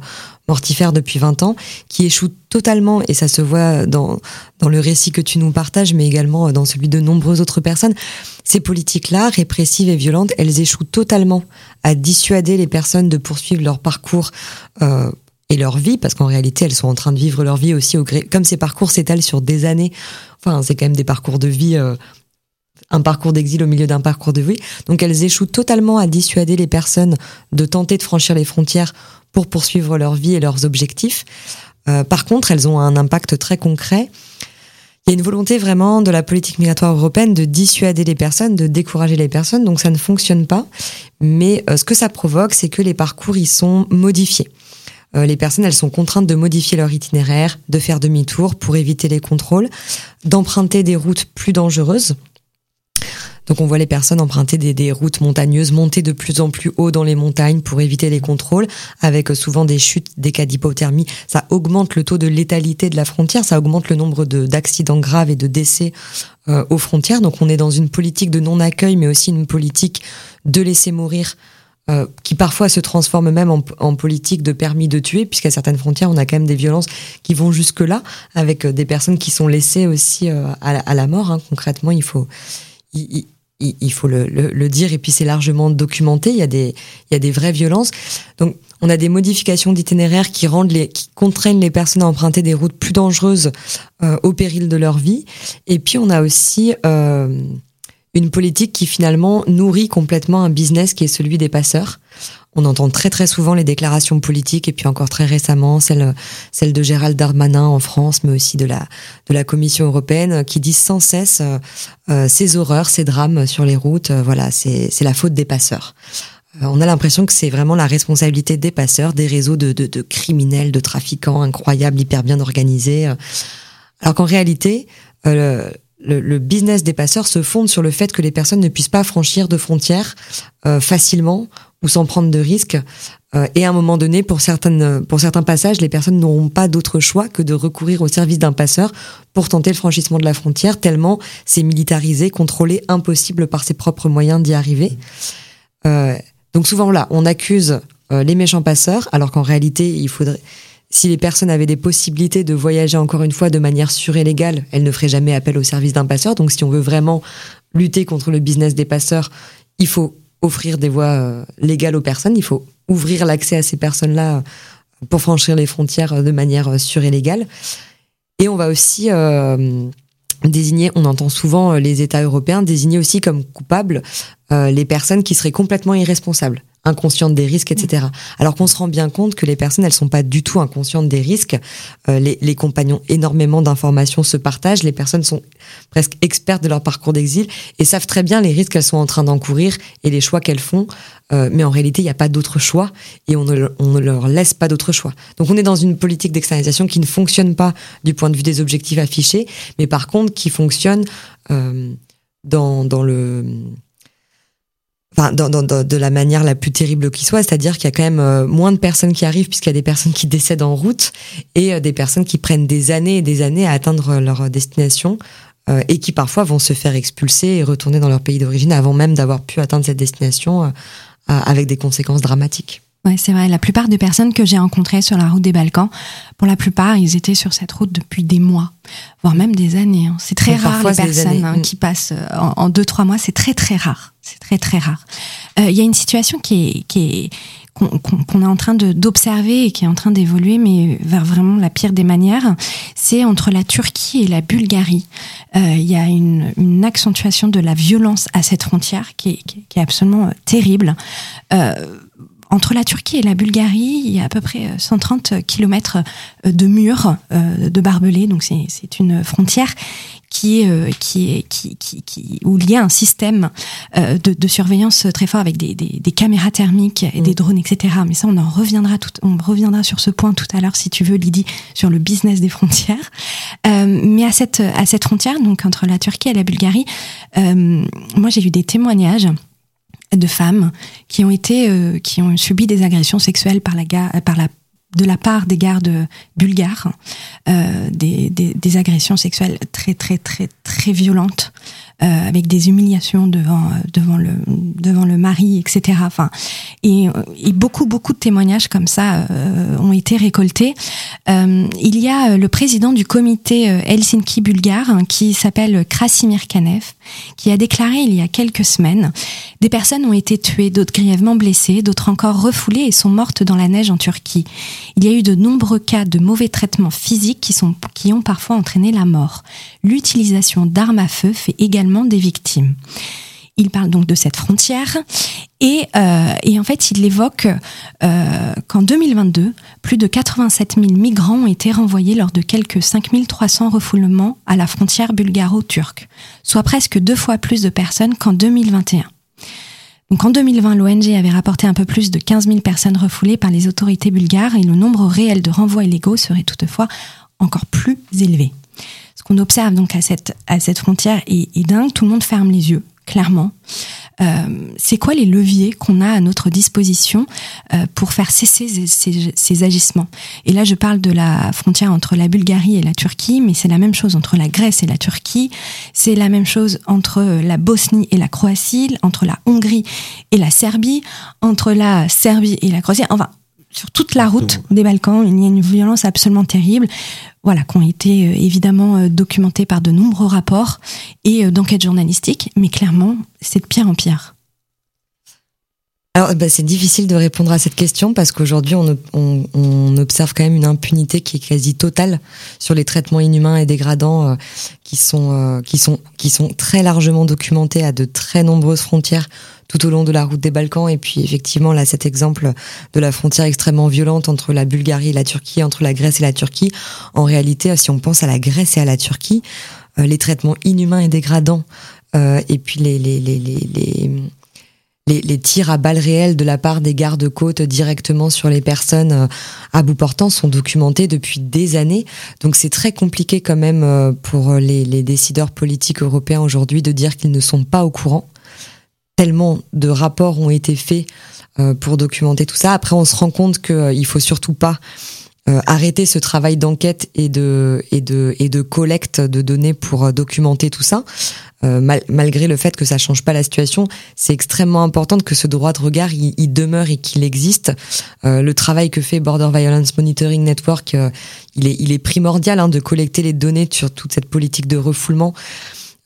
mortifères depuis 20 ans, qui échouent totalement, et ça se voit dans, dans le récit que tu nous partages, mais également dans celui de nombreuses autres personnes. Ces politiques-là, répressives et violentes, elles échouent totalement à dissuader les personnes de poursuivre leur parcours euh, et leur vie, parce qu'en réalité, elles sont en train de vivre leur vie aussi au gré. Comme ces parcours s'étalent sur des années, enfin, c'est quand même des parcours de vie. Euh, un parcours d'exil au milieu d'un parcours de vie. Donc elles échouent totalement à dissuader les personnes de tenter de franchir les frontières pour poursuivre leur vie et leurs objectifs. Euh, par contre, elles ont un impact très concret. Il y a une volonté vraiment de la politique migratoire européenne de dissuader les personnes, de décourager les personnes, donc ça ne fonctionne pas. Mais euh, ce que ça provoque, c'est que les parcours y sont modifiés. Euh, les personnes, elles sont contraintes de modifier leur itinéraire, de faire demi-tour pour éviter les contrôles, d'emprunter des routes plus dangereuses donc on voit les personnes emprunter des, routes montagneuses, monter de plus en plus haut dans les montagnes pour éviter les contrôles, avec souvent des chutes, des cas d'hypothermie. Ça augmente le taux de létalité de la frontière, ça augmente le nombre d'accidents graves et de décès euh, aux frontières. Donc on est dans une politique de non-accueil, mais aussi une politique de laisser mourir euh, qui parfois se transforme même en, politique de permis de tuer, puisqu'à certaines frontières, on a quand même des violences qui vont jusque-là, avec euh, des personnes qui sont laissées aussi à, la, mort. Hein. Concrètement, il faut, faut le, le, dire, et puis c'est largement documenté. Il y a des, il y a des vraies violences. Donc, on a des modifications d'itinéraire qui rendent les, qui contraignent les personnes à emprunter des routes plus dangereuses euh, au péril de leur vie. Et puis, on a aussi euh, une politique qui finalement nourrit complètement un business qui est celui des passeurs. On entend très très souvent les déclarations politiques et puis encore très récemment celle celle de Gérald Darmanin en France, mais aussi de la de la Commission européenne qui disent sans cesse euh, euh, ces horreurs, ces drames sur les routes. Euh, voilà, c'est c'est la faute des passeurs. On a l'impression que c'est vraiment la responsabilité des passeurs, des réseaux de, de, de criminels, de trafiquants incroyables, hyper bien organisés. Alors qu'en réalité, le, le, business des passeurs se fonde sur le fait que les personnes ne puissent pas franchir de frontières facilement ou sans prendre de risques. Euh, et à un moment donné, pour, certaines, pour certains passages, les personnes n'auront pas d'autre choix que de recourir au service d'un passeur pour tenter le franchissement de la frontière, tellement c'est militarisé, contrôlé, impossible par ses propres moyens d'y arriver. Euh, donc souvent là, on accuse euh, les méchants passeurs, alors qu'en réalité, il faudrait... Si les personnes avaient des possibilités de voyager encore une fois de manière sûre et légale, elles ne feraient jamais appel au service d'un passeur. Donc si on veut vraiment lutter contre le business des passeurs, il faut offrir des voies euh, légales aux personnes, il faut ouvrir l'accès à ces personnes-là euh, pour franchir les frontières euh, de manière sûre et légale. Et on va aussi désigner, on entend souvent les États européens désigner aussi comme coupables les personnes qui seraient complètement irresponsables inconscientes des risques, etc. Alors qu'on se rend bien compte que les personnes, elles sont pas du tout inconscientes des risques. Euh, les, les, compagnons, énormément d'informations se partagent. Les personnes sont presque expertes de leur parcours d'exil et savent très bien les risques qu'elles sont en train d'encourir et les choix qu'elles font. Euh, mais en réalité, il n'y a pas d'autre choix et on ne, on ne leur laisse pas d'autre choix. Donc on est dans une politique d'externalisation qui ne fonctionne pas du point de vue des objectifs affichés, mais par contre qui fonctionne euh, dans, dans le de la manière la plus terrible qui soit, c'est-à-dire qu'il y a quand même euh, moins de personnes qui arrivent puisqu'il y a des personnes qui décèdent en route et euh, des personnes qui prennent des années et des années à atteindre leur destination euh, et qui parfois vont se faire expulser et retourner dans leur pays d'origine avant même d'avoir pu atteindre cette destination avec des conséquences dramatiques. Ouais, c'est vrai. La plupart des personnes que j'ai rencontrées sur la route des Balkans, pour la plupart, ils étaient sur cette route depuis des mois, voire même des années. Hein. C'est très rare les personnes hein, mm. qui passent euh, en, deux trois mois. C'est très très rare. C'est très très rare. Euh, il y a une situation qui est qui est qu'on est en train d'observer et qui est en train d'évoluer, mais vers vraiment la pire des manières, c'est entre la Turquie et la Bulgarie. Euh, il y a une, une, accentuation de la violence à cette frontière qui est, qui est absolument terrible. Euh, entre la Turquie et la Bulgarie, il y a à peu près 130 euh, kilomètres euh, de murs euh, de barbelés. Donc c'est une frontière qui est qui est qui, qui, qui où il y a un système de, de surveillance très fort avec des, des, des caméras thermiques et des mm. drones, etc. Mais ça, on en reviendra tout, on reviendra sur ce point tout à l'heure si tu veux, Lydie, sur le business des frontières. Euh, mais à cette à cette frontière, donc entre la Turquie et la Bulgarie, euh, moi j'ai eu des témoignages de femmes qui ont été, euh, qui ont subi des agressions sexuelles par la, par la de la part des gardes bulgares, euh, des, des, des, agressions sexuelles très très très très violentes, euh, avec des humiliations devant devant le devant le mari, etc. Enfin, et, et beaucoup beaucoup de témoignages comme ça euh, ont été récoltés. Euh, il y a le président du comité euh, Helsinki bulgare hein, qui s'appelle Krasimir Kanev, qui a déclaré il y a quelques semaines des personnes ont été tuées, d'autres grièvement blessées, d'autres encore refoulées et sont mortes dans la neige en Turquie. Il y a eu de nombreux cas de mauvais traitements physiques qui, sont, qui ont parfois entraîné la mort. L'utilisation d'armes à feu fait également des victimes. Il parle donc de cette frontière et, euh, et en fait il évoque euh, qu'en 2022, plus de 87 000 migrants ont été renvoyés lors de quelques 5 300 refoulements à la frontière bulgaro-turque, soit presque deux fois plus de personnes qu'en 2021. Donc en 2020, l'ONG avait rapporté un peu plus de 15 000 personnes refoulées par les autorités bulgares et le nombre réel de renvois illégaux serait toutefois encore plus élevé. Ce qu'on observe donc à cette, frontière est, est dingue, tout le monde ferme les yeux, clairement. Euh, c'est quoi les leviers qu'on a à notre disposition euh, pour faire cesser ces, ces, ces, agissements? Et là, je parle de la frontière entre la Bulgarie et la Turquie, mais c'est la même chose entre la Grèce et la Turquie, c'est la même chose entre la Bosnie et la Croatie, entre la Hongrie et la Serbie, entre la Serbie et la Croatie. Enfin, sur toute la route des Balkans, il y a une violence absolument terrible, voilà, qui ont été euh, évidemment euh, documentées par de nombreux rapports et euh, d'enquêtes journalistiques, mais clairement, c'est de pire en pire. Alors, bah, c'est difficile de répondre à cette question parce qu'aujourd'hui, on, on, on, observe quand même une impunité qui est quasi totale sur les traitements inhumains et dégradants euh, qui sont euh, qui sont qui sont très largement documentés à de très nombreuses frontières tout au long de la route des Balkans. Et puis, effectivement, là, cet exemple de la frontière extrêmement violente entre la Bulgarie et la Turquie, entre la Grèce et la Turquie. En réalité, si on pense à la Grèce et à la Turquie, euh, les traitements inhumains et dégradants et puis les les les, les, les les, les, tirs à balles réelles de la part des gardes-côtes directement sur les personnes euh, à bout portant sont documentés depuis des années. Donc c'est très compliqué quand même euh, pour les, les décideurs politiques européens aujourd'hui de dire qu'ils ne sont pas au courant. Tellement de rapports ont été faits euh, pour documenter tout ça. Après, on se rend compte qu'il faut surtout pas euh, arrêter ce travail d'enquête et de et de et de collecte de données pour euh, documenter tout ça. Euh, mal, malgré le fait que ça change pas la situation, c'est extrêmement important que ce droit de regard il, il demeure et qu'il existe. Euh, le travail que fait Border Violence Monitoring Network, euh, il est il est primordial hein, de collecter les données sur toute cette politique de refoulement.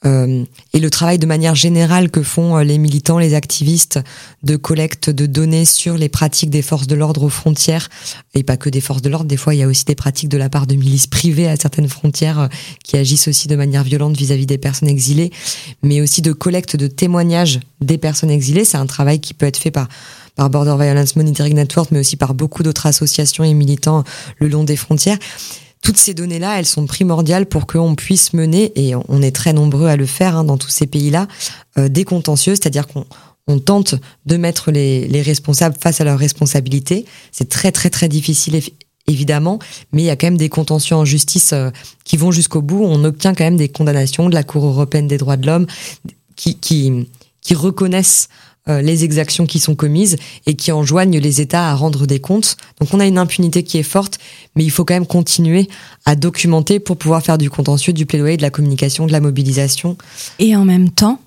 Euh, et le travail de manière générale que font euh, les militants, les activistes de collecte de données sur les pratiques des forces de l'ordre aux frontières, et pas que des forces de l'ordre, des fois il y a aussi des pratiques de la part de milices privées à certaines frontières euh, qui agissent aussi de manière violente vis-à-vis -vis des personnes exilées, mais aussi de collecte de témoignages des personnes exilées. C'est un travail qui peut être fait par par Border Violence Monitoring Network, mais aussi par beaucoup d'autres associations et militants le long des frontières toutes ces données-là, elles sont primordiales pour qu'on puisse mener, et on est très nombreux à le faire hein, dans tous ces pays-là, euh, des contentieux, c'est-à-dire qu'on on tente de mettre les, les, responsables face à leurs responsabilités. C'est très très très difficile évidemment, mais il y a quand même des contentieux en justice euh, qui vont jusqu'au bout. On obtient quand même des condamnations de la Cour européenne des droits de l'homme qui, reconnaissent les exactions qui sont commises et qui enjoignent les États à rendre des comptes. Donc on a une impunité qui est forte, mais il faut quand même continuer à documenter pour pouvoir faire du contentieux, du plaidoyer, de la communication, de la mobilisation. Et en même temps,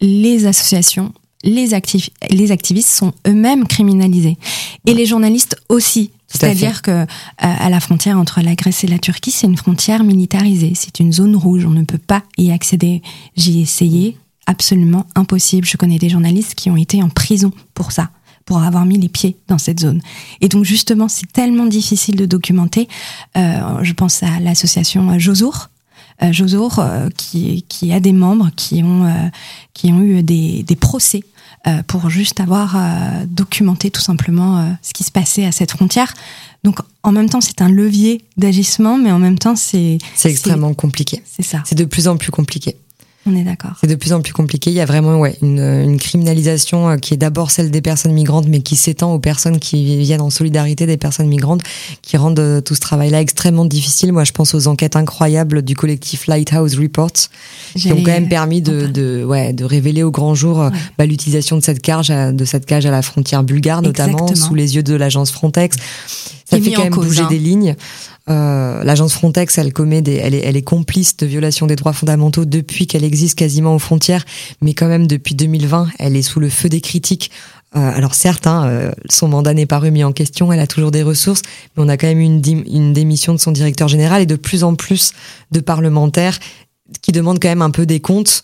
les associations, les, actif les activistes sont eux-mêmes criminalisés. Et ouais. les journalistes aussi. C'est-à-dire que euh, à la frontière entre la Grèce et la Turquie, c'est une frontière militarisée, c'est une zone rouge, on ne peut pas y accéder. J'y ai essayé, absolument impossible. Je connais des journalistes qui ont été en prison pour ça pour avoir mis les pieds dans cette zone. Et donc justement, c'est tellement difficile de documenter. Euh, je pense à l'association Josour, euh, Josour euh, qui, qui a des membres qui ont, qui ont eu des, des procès pour juste avoir documenté tout simplement ce qui se passait à cette frontière. Donc en même temps, c'est un levier d'agissement, mais en même temps, c'est... C'est extrêmement compliqué. C'est ça. C'est de plus en plus compliqué. On est d'accord. C'est de plus en plus compliqué. Il y a vraiment ouais, une, une criminalisation euh, qui est d'abord celle des personnes migrantes, mais qui s'étend aux personnes qui viennent en solidarité des personnes migrantes, qui rendent euh, tout ce travail-là extrêmement difficile. Moi, je pense aux enquêtes incroyables du collectif Lighthouse Reports, qui ont quand même permis de, de, ouais, de révéler au grand jour euh, bah, l'utilisation de cette cage, de cette cage à la frontière bulgare, notamment sous les yeux de l'agence Frontex. Ça fait quand même bouger hein. des lignes. Euh, L'agence Frontex, elle commet des, elle est, elle est complice de violation des droits fondamentaux depuis qu'elle existe quasiment aux frontières, mais quand même depuis 2020, elle est sous le feu des critiques. Euh, alors certes, hein, euh, son mandat n'est pas remis en question, elle a toujours des ressources, mais on a quand même une, une démission de son directeur général et de plus en plus de parlementaires qui demandent quand même un peu des comptes.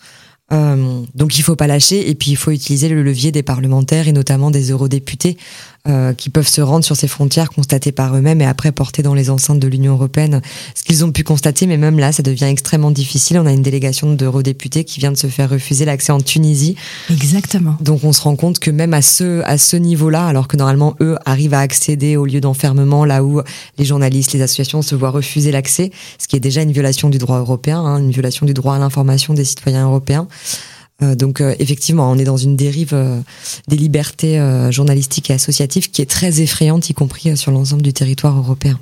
Euh, donc il faut pas lâcher et puis il faut utiliser le levier des parlementaires et notamment des eurodéputés euh, qui peuvent se rendre sur ces frontières, constater par eux-mêmes et après porter dans les enceintes de l'Union européenne ce qu'ils ont pu constater. Mais même là, ça devient extrêmement difficile. On a une délégation d'eurodéputés qui vient de se faire refuser l'accès en Tunisie. Exactement. Donc on se rend compte que même à ce, à ce niveau-là, alors que normalement eux arrivent à accéder au lieu d'enfermement, là où les journalistes, les associations se voient refuser l'accès, ce qui est déjà une violation du droit européen, hein, une violation du droit à l'information des citoyens européens. Euh, donc euh, effectivement, on est dans une dérive euh, des libertés journalistiques et associatives qui est très effrayante, y compris sur l'ensemble du territoire européen.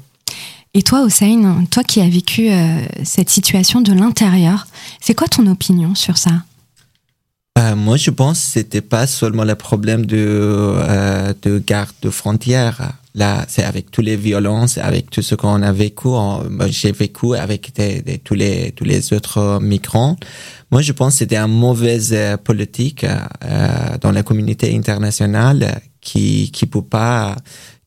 Et toi, Hossein, toi qui as vécu cette situation de l'intérieur, c'est quoi ton opinion sur ça? Moi, je pense que c'était pas seulement le problème de, de garde de frontières. Là, c'est avec toutes les violences, avec tout ce qu'on a vécu. J'ai vécu avec tous les autres migrants. Moi, je pense que c'était une mauvaise euh, politique euh, dans la communauté internationale qui qui peut pas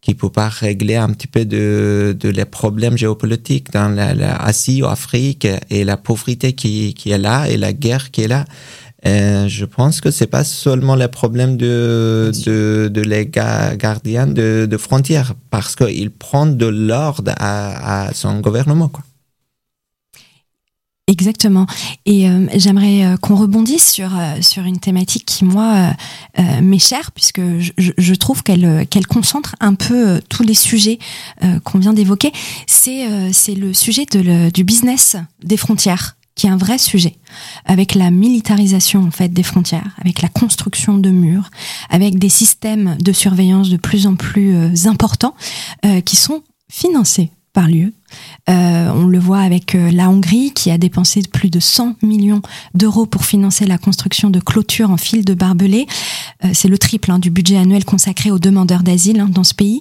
qui peut pas régler un petit peu de, les problèmes géopolitiques dans l'Asie, l'Afrique et la pauvreté qui est là et la guerre qui est là. Euh, je pense que c'est pas seulement le problème de, de, de les gardiens de, de frontières parce qu'il prend de l'ordre à, à son gouvernement, quoi. Exactement. Et euh, j'aimerais euh, qu'on rebondisse sur euh, sur une thématique qui moi m'est chère puisque je, je trouve qu'elle qu'elle concentre un peu tous les sujets qu'on vient d'évoquer. C'est c'est le sujet de le, du business des frontières qui est un vrai sujet, avec la militarisation en fait des frontières, avec la construction de murs, avec des systèmes de surveillance de plus en plus importants qui sont financés par l'UE. Euh, on le voit avec euh, la Hongrie qui a dépensé plus de 100 millions d'euros pour financer la construction de clôtures en fil de barbelés. Euh, c'est le triple hein, du budget annuel consacré aux demandeurs d'asile hein, dans ce pays.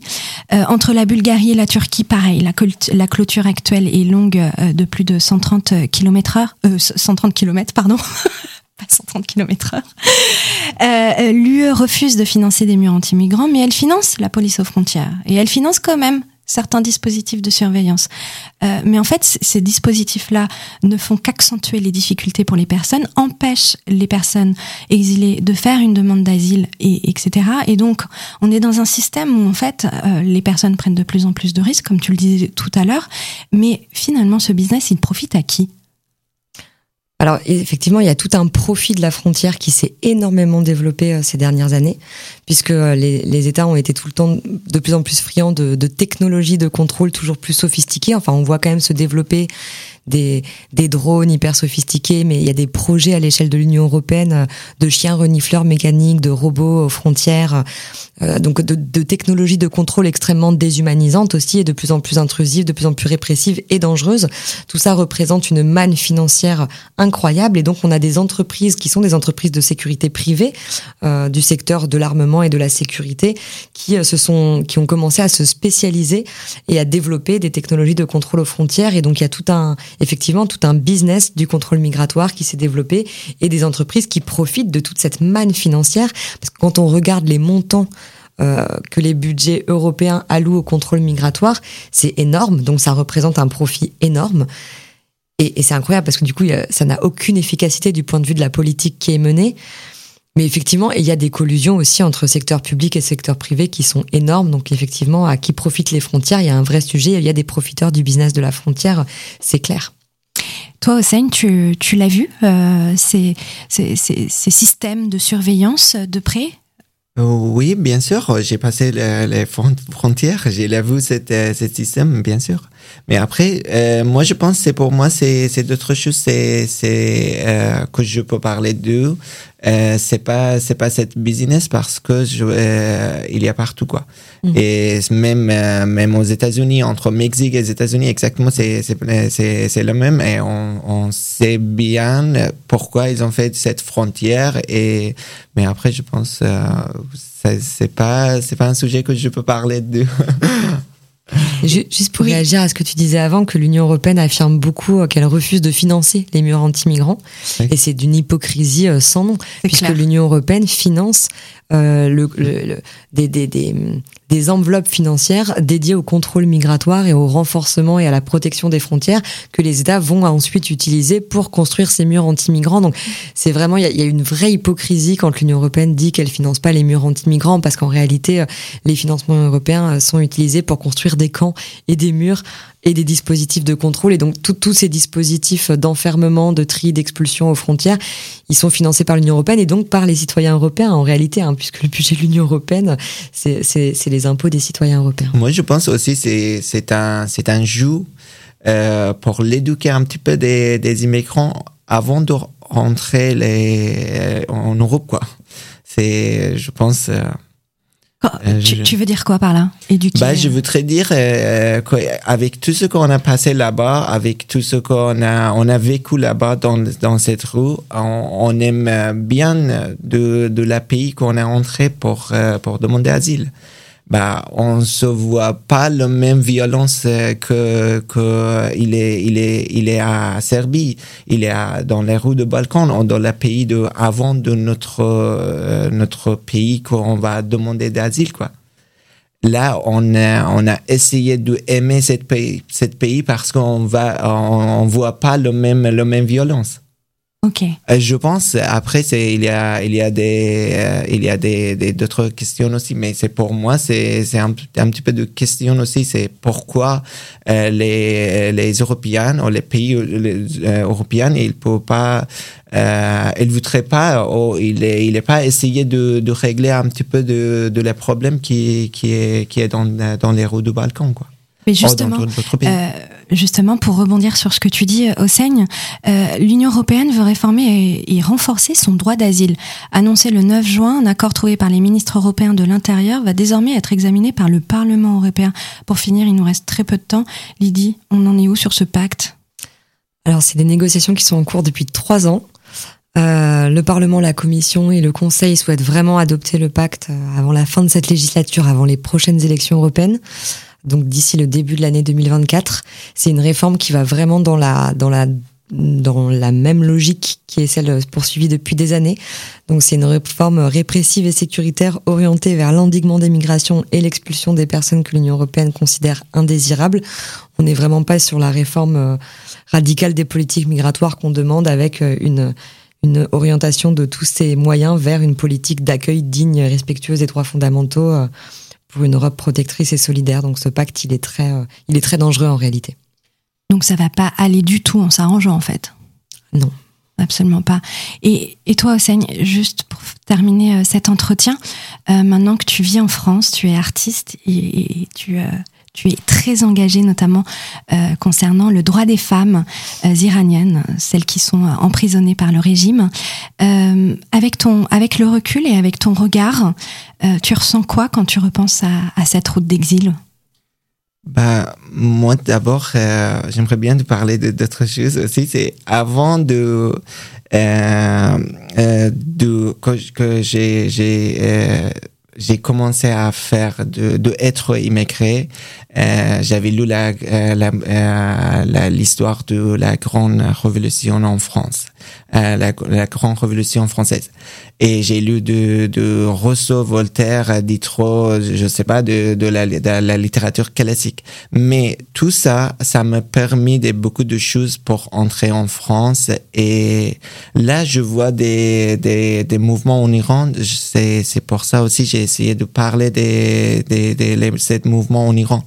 entre la Bulgarie et la Turquie, pareil, la, clôture actuelle est longue de plus de 130 km heure, 130 km pardon. pas 130 km heure. L'UE refuse de financer des murs anti-migrants, mais elle finance la police aux frontières. Et elle finance quand même certains dispositifs de surveillance. Euh, mais en fait, ces dispositifs-là ne font qu'accentuer les difficultés pour les personnes, empêchent les personnes exilées de faire une demande d'asile, et, etc. Et donc, on est dans un système où, en fait, euh, les personnes prennent de plus en plus de risques, comme tu le disais tout à l'heure. Mais finalement, ce business, il profite à qui? Alors effectivement, il y a tout un profit de la frontière qui s'est énormément développé euh, ces dernières années, puisque euh, les, États ont été tout le temps de plus en plus friands de, technologies de contrôle toujours plus sophistiquées. Enfin, on voit quand même se développer des, drones hyper sophistiqués, mais il y a des projets à l'échelle de l'Union européenne euh, de chiens renifleurs mécaniques, de robots aux frontières, donc de, de technologies de contrôle extrêmement déshumanisantes aussi et de plus en plus intrusives, de plus en plus répressives et dangereuses. Tout ça représente une manne financière incroyable et donc on a des entreprises qui sont des entreprises de sécurité privée euh, du secteur de l'armement et de la sécurité qui euh, se sont qui ont commencé à se spécialiser et à développer des technologies de contrôle aux frontières et donc il y a tout un effectivement tout un business du contrôle migratoire qui s'est développé et des entreprises qui profitent de toute cette manne financière. Parce que quand on regarde les montants euh, que les budgets européens allouent au contrôle migratoire, c'est énorme, donc ça représente un profit énorme. Et, et c'est incroyable parce que du coup, ça n'a aucune efficacité du point de vue de la politique qui est menée. Mais effectivement, il y a des collusions aussi entre secteur public et secteur privé qui sont énormes. Donc effectivement, à qui profitent les frontières, il y a un vrai sujet. Il y a des profiteurs du business de la frontière, c'est clair. Toi, Hossein, tu, tu l'as vu, euh, ces, ces, ces, ces, systèmes de surveillance de près? Oui, bien sûr. J'ai passé les, frontières, j'ai vu cet, euh, ce système, bien sûr. Mais après, euh, moi, je pense c'est pour moi, c'est c'est d'autres choses, c'est c'est euh, que je peux parler d'eux. Euh, c'est pas c'est pas cette business parce que je, euh, il y a partout quoi. Mhm. Et même euh, même aux États-Unis, entre Mexique et les États-Unis, exactement, c'est c'est c'est le même et on on sait bien pourquoi ils ont fait cette frontière et mais après, je pense euh, c'est pas c'est pas un sujet que je peux parler d'eux. Juste pour réagir à ce que tu disais avant, que l'Union européenne affirme beaucoup euh, qu'elle refuse de financer les murs anti-migrants. Oui. Et c'est d'une hypocrisie euh, sans nom, puisque l'Union européenne finance euh, le, le- le- des, des, des, des enveloppes financières dédiées au contrôle migratoire et au renforcement et à la protection des frontières que les États vont ensuite utiliser pour construire ces murs anti-migrants. Donc c'est vraiment, il y, y a une vraie hypocrisie quand l'Union européenne dit qu'elle finance pas les murs anti-migrants, parce qu'en réalité, euh, les financements européens euh, sont utilisés pour construire des camps et des murs et des dispositifs de contrôle. Et donc, tous ces dispositifs d'enfermement, de tri, d'expulsion aux frontières, ils sont financés par l'Union européenne et donc par les citoyens européens en réalité, hein, puisque le budget de l'Union européenne, c'est les impôts des citoyens européens. Moi, je pense aussi c'est c'est un un jeu pour l'éduquer un petit peu des, immigrants avant de rentrer en Europe quoi. C'est je pense. euh, Euh, tu, je- tu veux dire quoi par là? Éduquer bah, je voudrais dire euh, qu'avec tout ce qu'on a passé là-bas, avec tout ce qu'on a, on a vécu là-bas dans, dans cette rue, on, on aime bien de, de la pays qu'on est entré pour, euh, pour demander asile. Bah, on se voit pas la même violence que, que il est, il est, il est à Serbie, il est à, dans les rues de Balkan, dans le pays de, avant de notre, euh, notre pays qu'on va demander d'asile, quoi là, on a, on a essayé de aimer cette pays, cette pays parce qu'on va, on, on voit pas le même, le même violence. Ok. Je pense, après, c'est, il y a, il y a des, euh, il y a des, d'autres questions aussi, mais c'est pour moi, c'est, c'est un, un petit peu de question aussi, c'est pourquoi euh, les, les Européens ou les pays euh, les, euh, européens, ils peuvent pas, euh, ils voudraient pas, ou il est, il est pas essayer de, de régler un petit peu de, de les problèmes qui, qui est, qui est dans, dans les rues du Balkan, quoi. Mais Oh, justement, dans d'autres pays. Euh, justement, pour rebondir sur ce que tu dis, Oseigne, euh, l'Union européenne veut réformer et, et renforcer son droit d'asile. Annoncé le 9 juin, un accord trouvé par les ministres européens de l'Intérieur va désormais être examiné par le Parlement européen. Pour finir, il nous reste très peu de temps. Lydie, on en est où sur ce pacte? Alors, c'est des négociations qui sont en cours depuis trois ans. Euh, le Parlement, la Commission et le Conseil souhaitent vraiment adopter le pacte euh, avant la fin de cette législature, avant les prochaines élections européennes. Donc d'ici le début de l'année 2024, c'est une réforme qui va vraiment dans la dans la dans la même logique qui est celle poursuivie depuis des années. Donc c'est une réforme répressive et sécuritaire orientée vers l'endiguement des migrations et l'expulsion des personnes que l'Union européenne considère indésirables. On n'est vraiment pas sur la réforme euh, radicale des politiques migratoires qu'on demande avec euh, une une orientation de tous ces moyens vers une politique d'accueil digne, respectueuse des droits fondamentaux euh, pour une Europe protectrice et solidaire. Donc ce pacte, il est très, euh, il est très dangereux en réalité. Donc ça va pas aller du tout en s'arrangeant en fait? Non. Absolument pas. Et, et toi, Oseigne, juste pour terminer euh, cet entretien, euh, maintenant que tu vis en France, tu es artiste et, et tu, euh, tu es très engagé notamment euh, concernant le droit des femmes euh, iraniennes, celles qui sont euh, emprisonnées par le régime. Euh, avec, ton, avec le recul et avec ton regard, euh, tu ressens quoi quand tu repenses à, à cette route d'exil? Bah, moi, d'abord, euh, j'aimerais bien te parler d'autres choses aussi. C'est avant de, euh, euh, de que, que j'ai, j'ai, j'ai commencé à faire de, de être immigré. Euh, j'avais lu la, euh, la, euh, la- l'histoire de la grande révolution en France, euh, la, la grande révolution française. Et j'ai lu de, de Rousseau, Voltaire, Diderot, je sais pas, de, de, la, de la littérature classique. Mais tout ça, ça m'a permis de beaucoup de choses pour entrer en France. Et là, je vois des, des, des mouvements en Iran. C'est, c'est pour ça aussi, essayé de parler des, des, des, des ces mouvements en Iran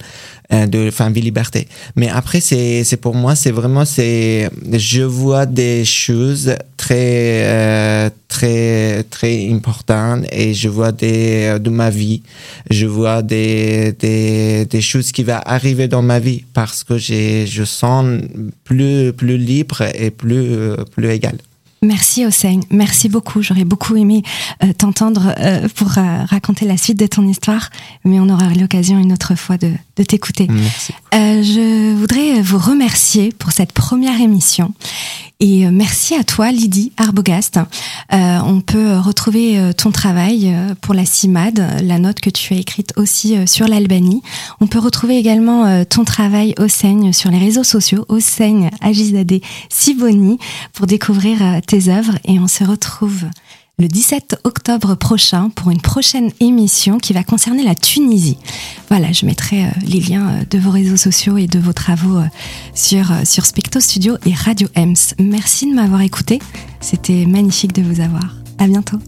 euh, de vie liberté. Mais après c'est c'est pour moi c'est vraiment c'est je vois des choses très euh, très très importantes et je vois des de ma vie. Je vois des des des choses qui va arriver dans ma vie parce que j'ai je sens plus plus libre et plus plus égal Merci Hossein, merci beaucoup. J'aurais beaucoup aimé euh, t'entendre euh, pour euh, raconter la suite de ton histoire, mais on aura l'occasion une autre fois de, de t'écouter. je voudrais vous remercier pour cette première émission et merci à toi, Lydie Arbogast. Euh, on peut retrouver ton travail pour la CIMAD, la note que tu as écrite aussi sur l'Albanie. On peut retrouver également ton travail au Seigne sur les réseaux sociaux, au Seigne Agizadeh Siboni, pour découvrir tes œuvres. Et on se retrouve le 17 octobre prochain pour une prochaine émission qui va concerner la Tunisie. Voilà, je mettrai les liens de vos réseaux sociaux et de vos travaux sur, sur Specto Studio et Radio Ems. Merci de m'avoir écouté. C'était magnifique de vous avoir. À bientôt.